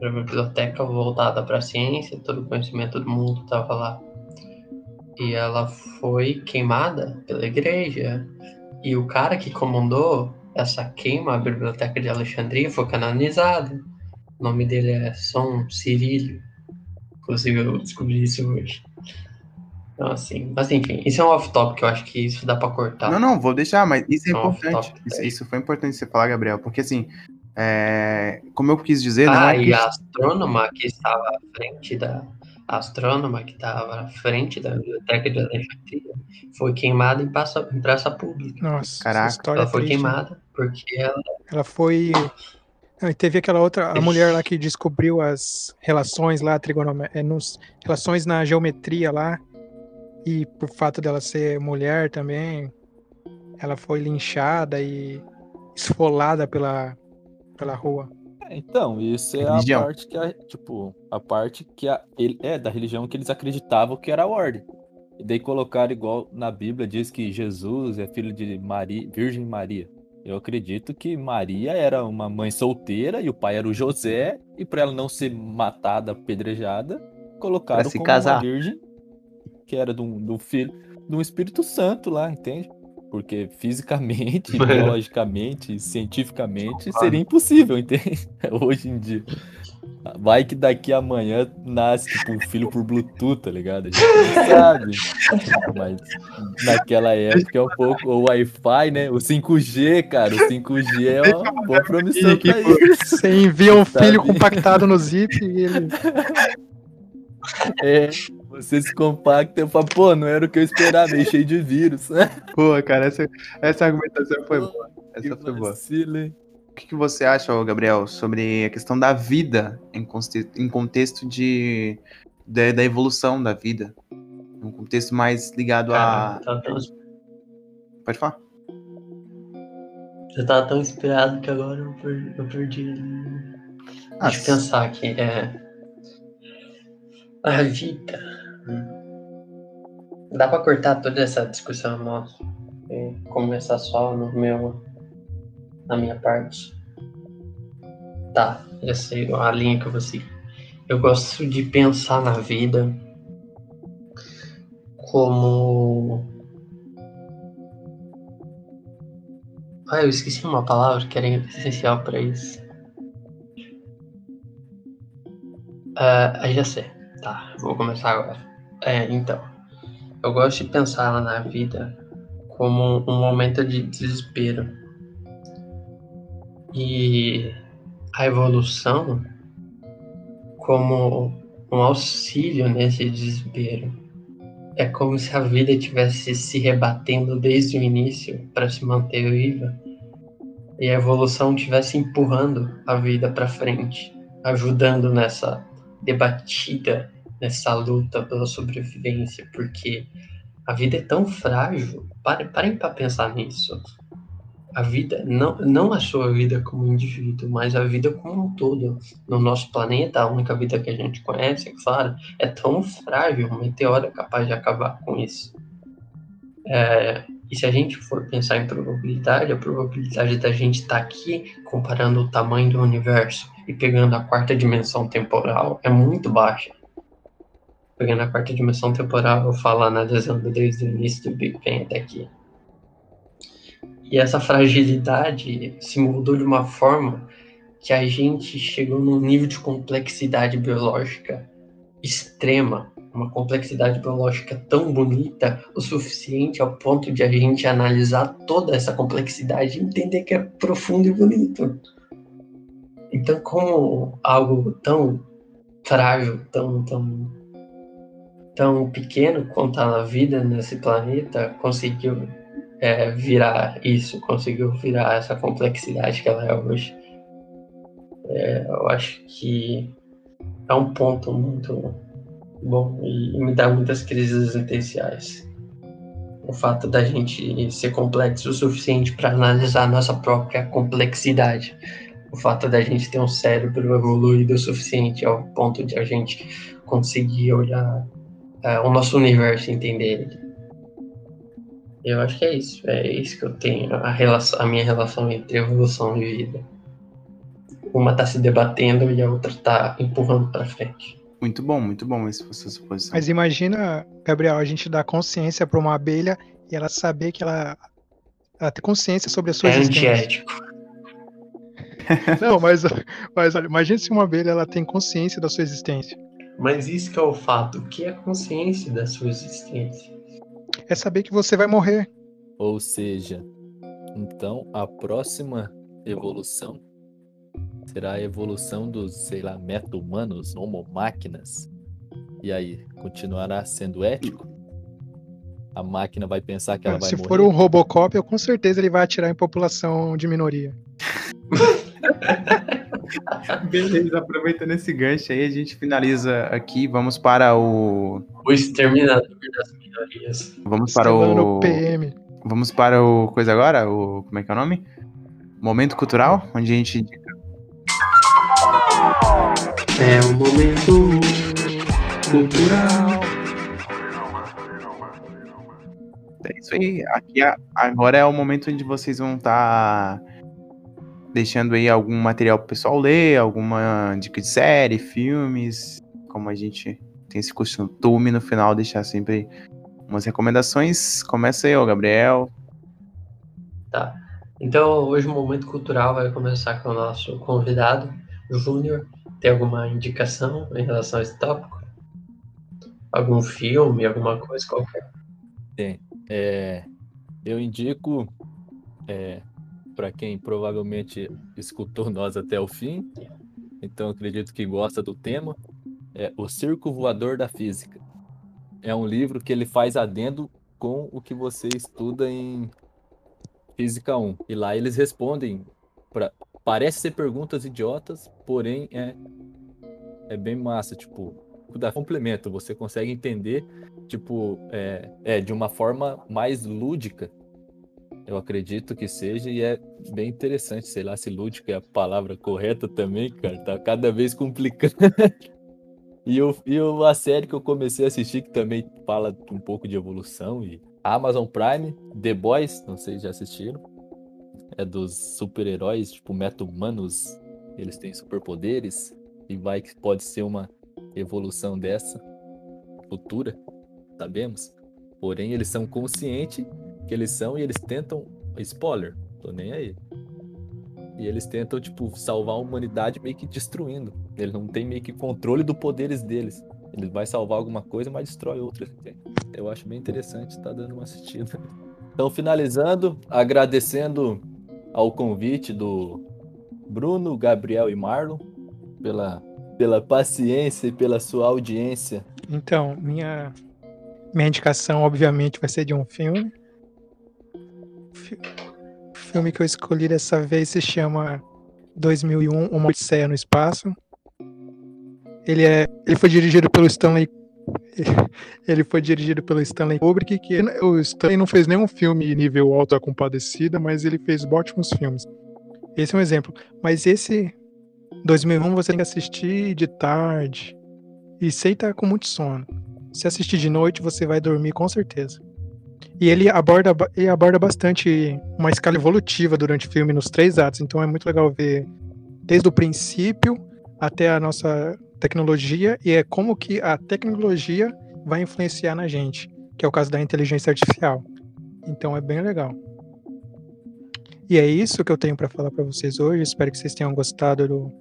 era uma biblioteca voltada para a ciência, todo o conhecimento do mundo estava lá. E ela foi queimada pela igreja. E o cara que comandou essa queima, a Biblioteca de Alexandria, foi canonizado. O nome dele é São Cirílio. Inclusive, eu descobri isso hoje. Então, assim, mas enfim, isso é um off-topic, eu acho que isso dá pra cortar. Não, não, vou deixar, mas isso é, é importante. Isso, isso, foi importante você falar, Gabriel, porque assim, é, como eu quis dizer, ah, não é. E a astrônoma que estava à frente da. A astrônoma que estava à frente da biblioteca de Alexandria foi queimada em praça, em praça pública. Nossa, Caraca. Ela foi triste. queimada porque ela. Ela foi. E teve aquela outra, a mulher lá que descobriu as relações lá, trigonométricas, é, nos, relações na geometria lá, e por fato dela ser mulher também, ela foi linchada e esfolada pela, pela rua. Então, isso é religião. a parte que a, tipo, a parte que a, ele, é da religião que eles acreditavam que era a ordem. E daí colocaram igual na Bíblia diz que Jesus é filho de Maria, Virgem Maria. Eu acredito que Maria era uma mãe solteira e o pai era o José, e para ela não ser matada, apedrejada, colocaram se como casar. uma virgem que era de um, de um filho, de um Espírito Santo lá, entende? Porque fisicamente, biologicamente, cientificamente, seria impossível, entende? Hoje em dia. Vai que daqui amanhã nasce tipo, um filho por Bluetooth, tá ligado? A gente não sabe. Mas naquela época é um pouco. O Wi-Fi, né? O 5G, cara. O 5G é uma boa promissão pra isso. Você envia um filho compactado no zip e ele. É, você se compacta e fala, pô, não era o que eu esperava, meio cheio de vírus. Pô, cara, essa, essa argumentação foi boa. Essa foi boa. O que, que você acha, Gabriel, sobre a questão da vida em, em contexto de, de, da evolução da vida? Um contexto mais ligado a. Tá tão... Pode falar. Você tava tão inspirado que agora eu perdi. Eu perdi... Ah, Deixa eu pensar aqui. É... A vida. Dá pra cortar toda essa discussão nossa e começar só no meu. na minha parte. Tá, já sei a linha que eu vou seguir. Eu gosto de pensar na vida como. Ah, eu esqueci uma palavra que era essencial para isso. Uh, já sei. Tá, vou começar agora. É, então. Eu gosto de pensar na vida como um momento de desespero. E a evolução como um auxílio nesse desespero. É como se a vida tivesse se rebatendo desde o início para se manter viva e a evolução tivesse empurrando a vida para frente, ajudando nessa debatida nessa luta pela sobrevivência, porque a vida é tão frágil. Parem, para pensar nisso. A vida, não, não a sua vida como indivíduo, mas a vida como um todo. No nosso planeta, a única vida que a gente conhece, é claro, é tão frágil, um meteoro é capaz de acabar com isso. É, e se a gente for pensar em probabilidade, a probabilidade da gente estar tá aqui, comparando o tamanho do universo e pegando a quarta dimensão temporal, é muito baixa. Pegando a quarta dimensão temporal, falo analisando desde o início do Big Bang até aqui. E essa fragilidade se mudou de uma forma que a gente chegou num nível de complexidade biológica extrema, uma complexidade biológica tão bonita o suficiente ao ponto de a gente analisar toda essa complexidade e entender que é profundo e bonito. Então, como algo tão frágil, tão, tão, tão pequeno quanto a vida nesse planeta conseguiu é, virar isso, conseguiu virar essa complexidade que ela é hoje, é, eu acho que é um ponto muito bom e me dá muitas crises existenciais. O fato da gente ser complexo o suficiente para analisar nossa própria complexidade o fato da gente ter um cérebro evoluído o suficiente ao ponto de a gente conseguir olhar uh, o nosso universo entender ele. Eu acho que é isso. É isso que eu tenho, a, relação, a minha relação entre evolução e vida. Uma está se debatendo e a outra está empurrando para frente. Muito bom, muito bom esse sua suposição. Mas imagina, Gabriel, a gente dar consciência para uma abelha e ela saber que ela, ela ter consciência sobre a sua é existência. Antiético. Não, mas, mas olha, imagine se uma abelha ela tem consciência da sua existência. Mas isso que é o fato. O que é consciência da sua existência? É saber que você vai morrer. Ou seja, então a próxima evolução será a evolução dos, sei lá, meta-humanos, homo-máquinas. E aí, continuará sendo ético? A máquina vai pensar que ela vai Se morrer? for um Robocop, eu, com certeza ele vai atirar em população de minoria. Beleza, aproveitando esse gancho aí, a gente finaliza aqui. Vamos para o. O exterminador das minorias. Vamos para o. PM. Vamos para o. Coisa agora? O. Como é que é o nome? Momento cultural, onde a gente. É o momento cultural. É isso aí. Aqui agora é o momento onde vocês vão estar. Tá deixando aí algum material pro pessoal ler, alguma dica de série, filmes, como a gente tem esse costume no final deixar sempre umas recomendações. Começa aí, ó, Gabriel. Tá. Então, hoje o momento cultural vai começar com o nosso convidado, Júnior. Tem alguma indicação em relação a esse tópico? Algum filme, alguma coisa qualquer? Tem. É, eu indico é, para quem provavelmente escutou nós até o fim, então acredito que gosta do tema, é O Circo Voador da Física. É um livro que ele faz adendo com o que você estuda em Física 1. E lá eles respondem para parece ser perguntas idiotas, porém é é bem massa, tipo, dá complemento, você consegue entender, tipo, é, é de uma forma mais lúdica. Eu acredito que seja e é bem interessante, sei lá se lúdica é a palavra correta também, cara, tá cada vez complicando. e, eu, e a série que eu comecei a assistir, que também fala um pouco de evolução, e Amazon Prime, The Boys, não sei se já assistiram, é dos super-heróis, tipo meta-humanos, eles têm superpoderes, e vai que pode ser uma evolução dessa futura, sabemos. Porém, eles são conscientes que eles são e eles tentam. Spoiler, tô nem aí. E eles tentam, tipo, salvar a humanidade meio que destruindo. Eles não têm meio que controle dos poderes deles. Eles vai salvar alguma coisa, mas destrói outra. Eu acho bem interessante, tá dando uma assistida. Então, finalizando, agradecendo ao convite do Bruno, Gabriel e Marlon pela pela paciência e pela sua audiência. Então, minha, minha indicação, obviamente, vai ser de um filme. O filme que eu escolhi dessa vez se chama 2001, Uma Odisseia no Espaço. Ele, é, ele foi dirigido pelo Stanley ele foi dirigido pelo Stanley Kubrick, que o Stanley não fez nenhum filme nível alto a compadecida, mas ele fez ótimos filmes. Esse é um exemplo. Mas esse 2001 você tem que assistir de tarde. E sei tá com muito sono. Se assistir de noite, você vai dormir com certeza. E ele aborda, ele aborda bastante uma escala evolutiva durante o filme nos três atos. Então é muito legal ver desde o princípio até a nossa tecnologia e é como que a tecnologia vai influenciar na gente, que é o caso da inteligência artificial. Então é bem legal. E é isso que eu tenho para falar para vocês hoje. Espero que vocês tenham gostado do,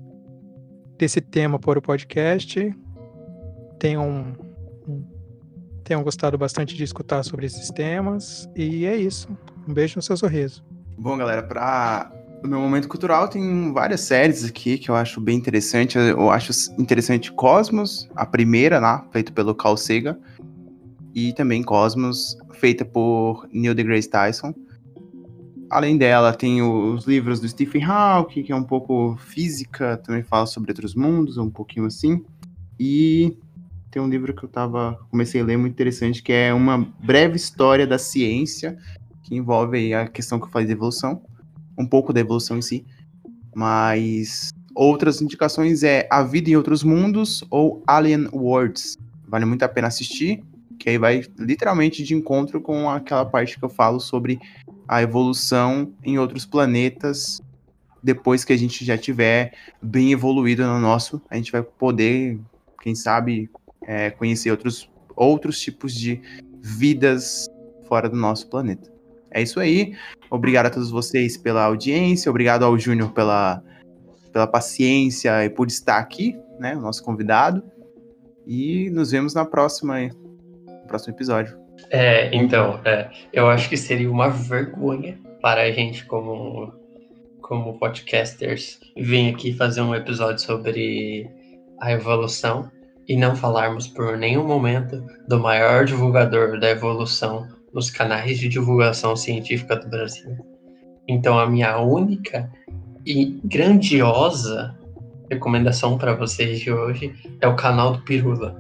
desse tema para o podcast. Tenham, tenham gostado bastante de escutar sobre esses temas. E é isso. Um beijo no seu sorriso. Bom, galera, para o meu momento cultural tem várias séries aqui que eu acho bem interessante. Eu acho interessante Cosmos, a primeira lá, feita pelo Carl Sagan, e também Cosmos, feita por Neil deGrasse Tyson. Além dela, tem os livros do Stephen Hawking, que é um pouco física, também fala sobre outros mundos, um pouquinho assim. E tem um livro que eu tava, comecei a ler muito interessante, que é uma breve história da ciência, que envolve a questão que eu falei de evolução, um pouco da evolução em si, mas outras indicações é A Vida em Outros Mundos ou Alien Worlds. Vale muito a pena assistir, que aí vai literalmente de encontro com aquela parte que eu falo sobre a evolução em outros planetas depois que a gente já tiver bem evoluído no nosso, a gente vai poder, quem sabe, é, conhecer outros, outros tipos de vidas fora do nosso planeta. É isso aí. Obrigado a todos vocês pela audiência, obrigado ao Júnior pela, pela paciência e por estar aqui, né, o nosso convidado. E nos vemos na próxima, no próximo episódio. É, então, é, eu acho que seria uma vergonha para a gente, como, como podcasters, vir aqui fazer um episódio sobre a evolução e não falarmos por nenhum momento do maior divulgador da evolução nos canais de divulgação científica do Brasil. Então, a minha única e grandiosa recomendação para vocês de hoje é o canal do Pirula,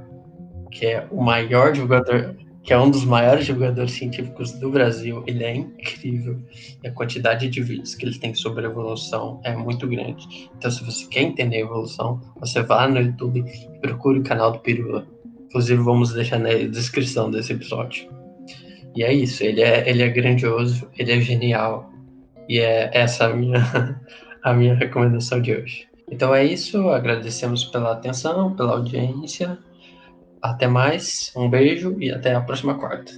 que é o maior divulgador que é um dos maiores divulgadores científicos do Brasil. Ele é incrível. E a quantidade de vídeos que ele tem sobre evolução é muito grande. Então, se você quer entender a evolução, você vá no YouTube procure o canal do Pirula. Inclusive, vamos deixar na descrição desse episódio. E é isso. Ele é, ele é grandioso, ele é genial. E é essa a minha, a minha recomendação de hoje. Então é isso. Agradecemos pela atenção, pela audiência. Até mais, um beijo e até a próxima quarta.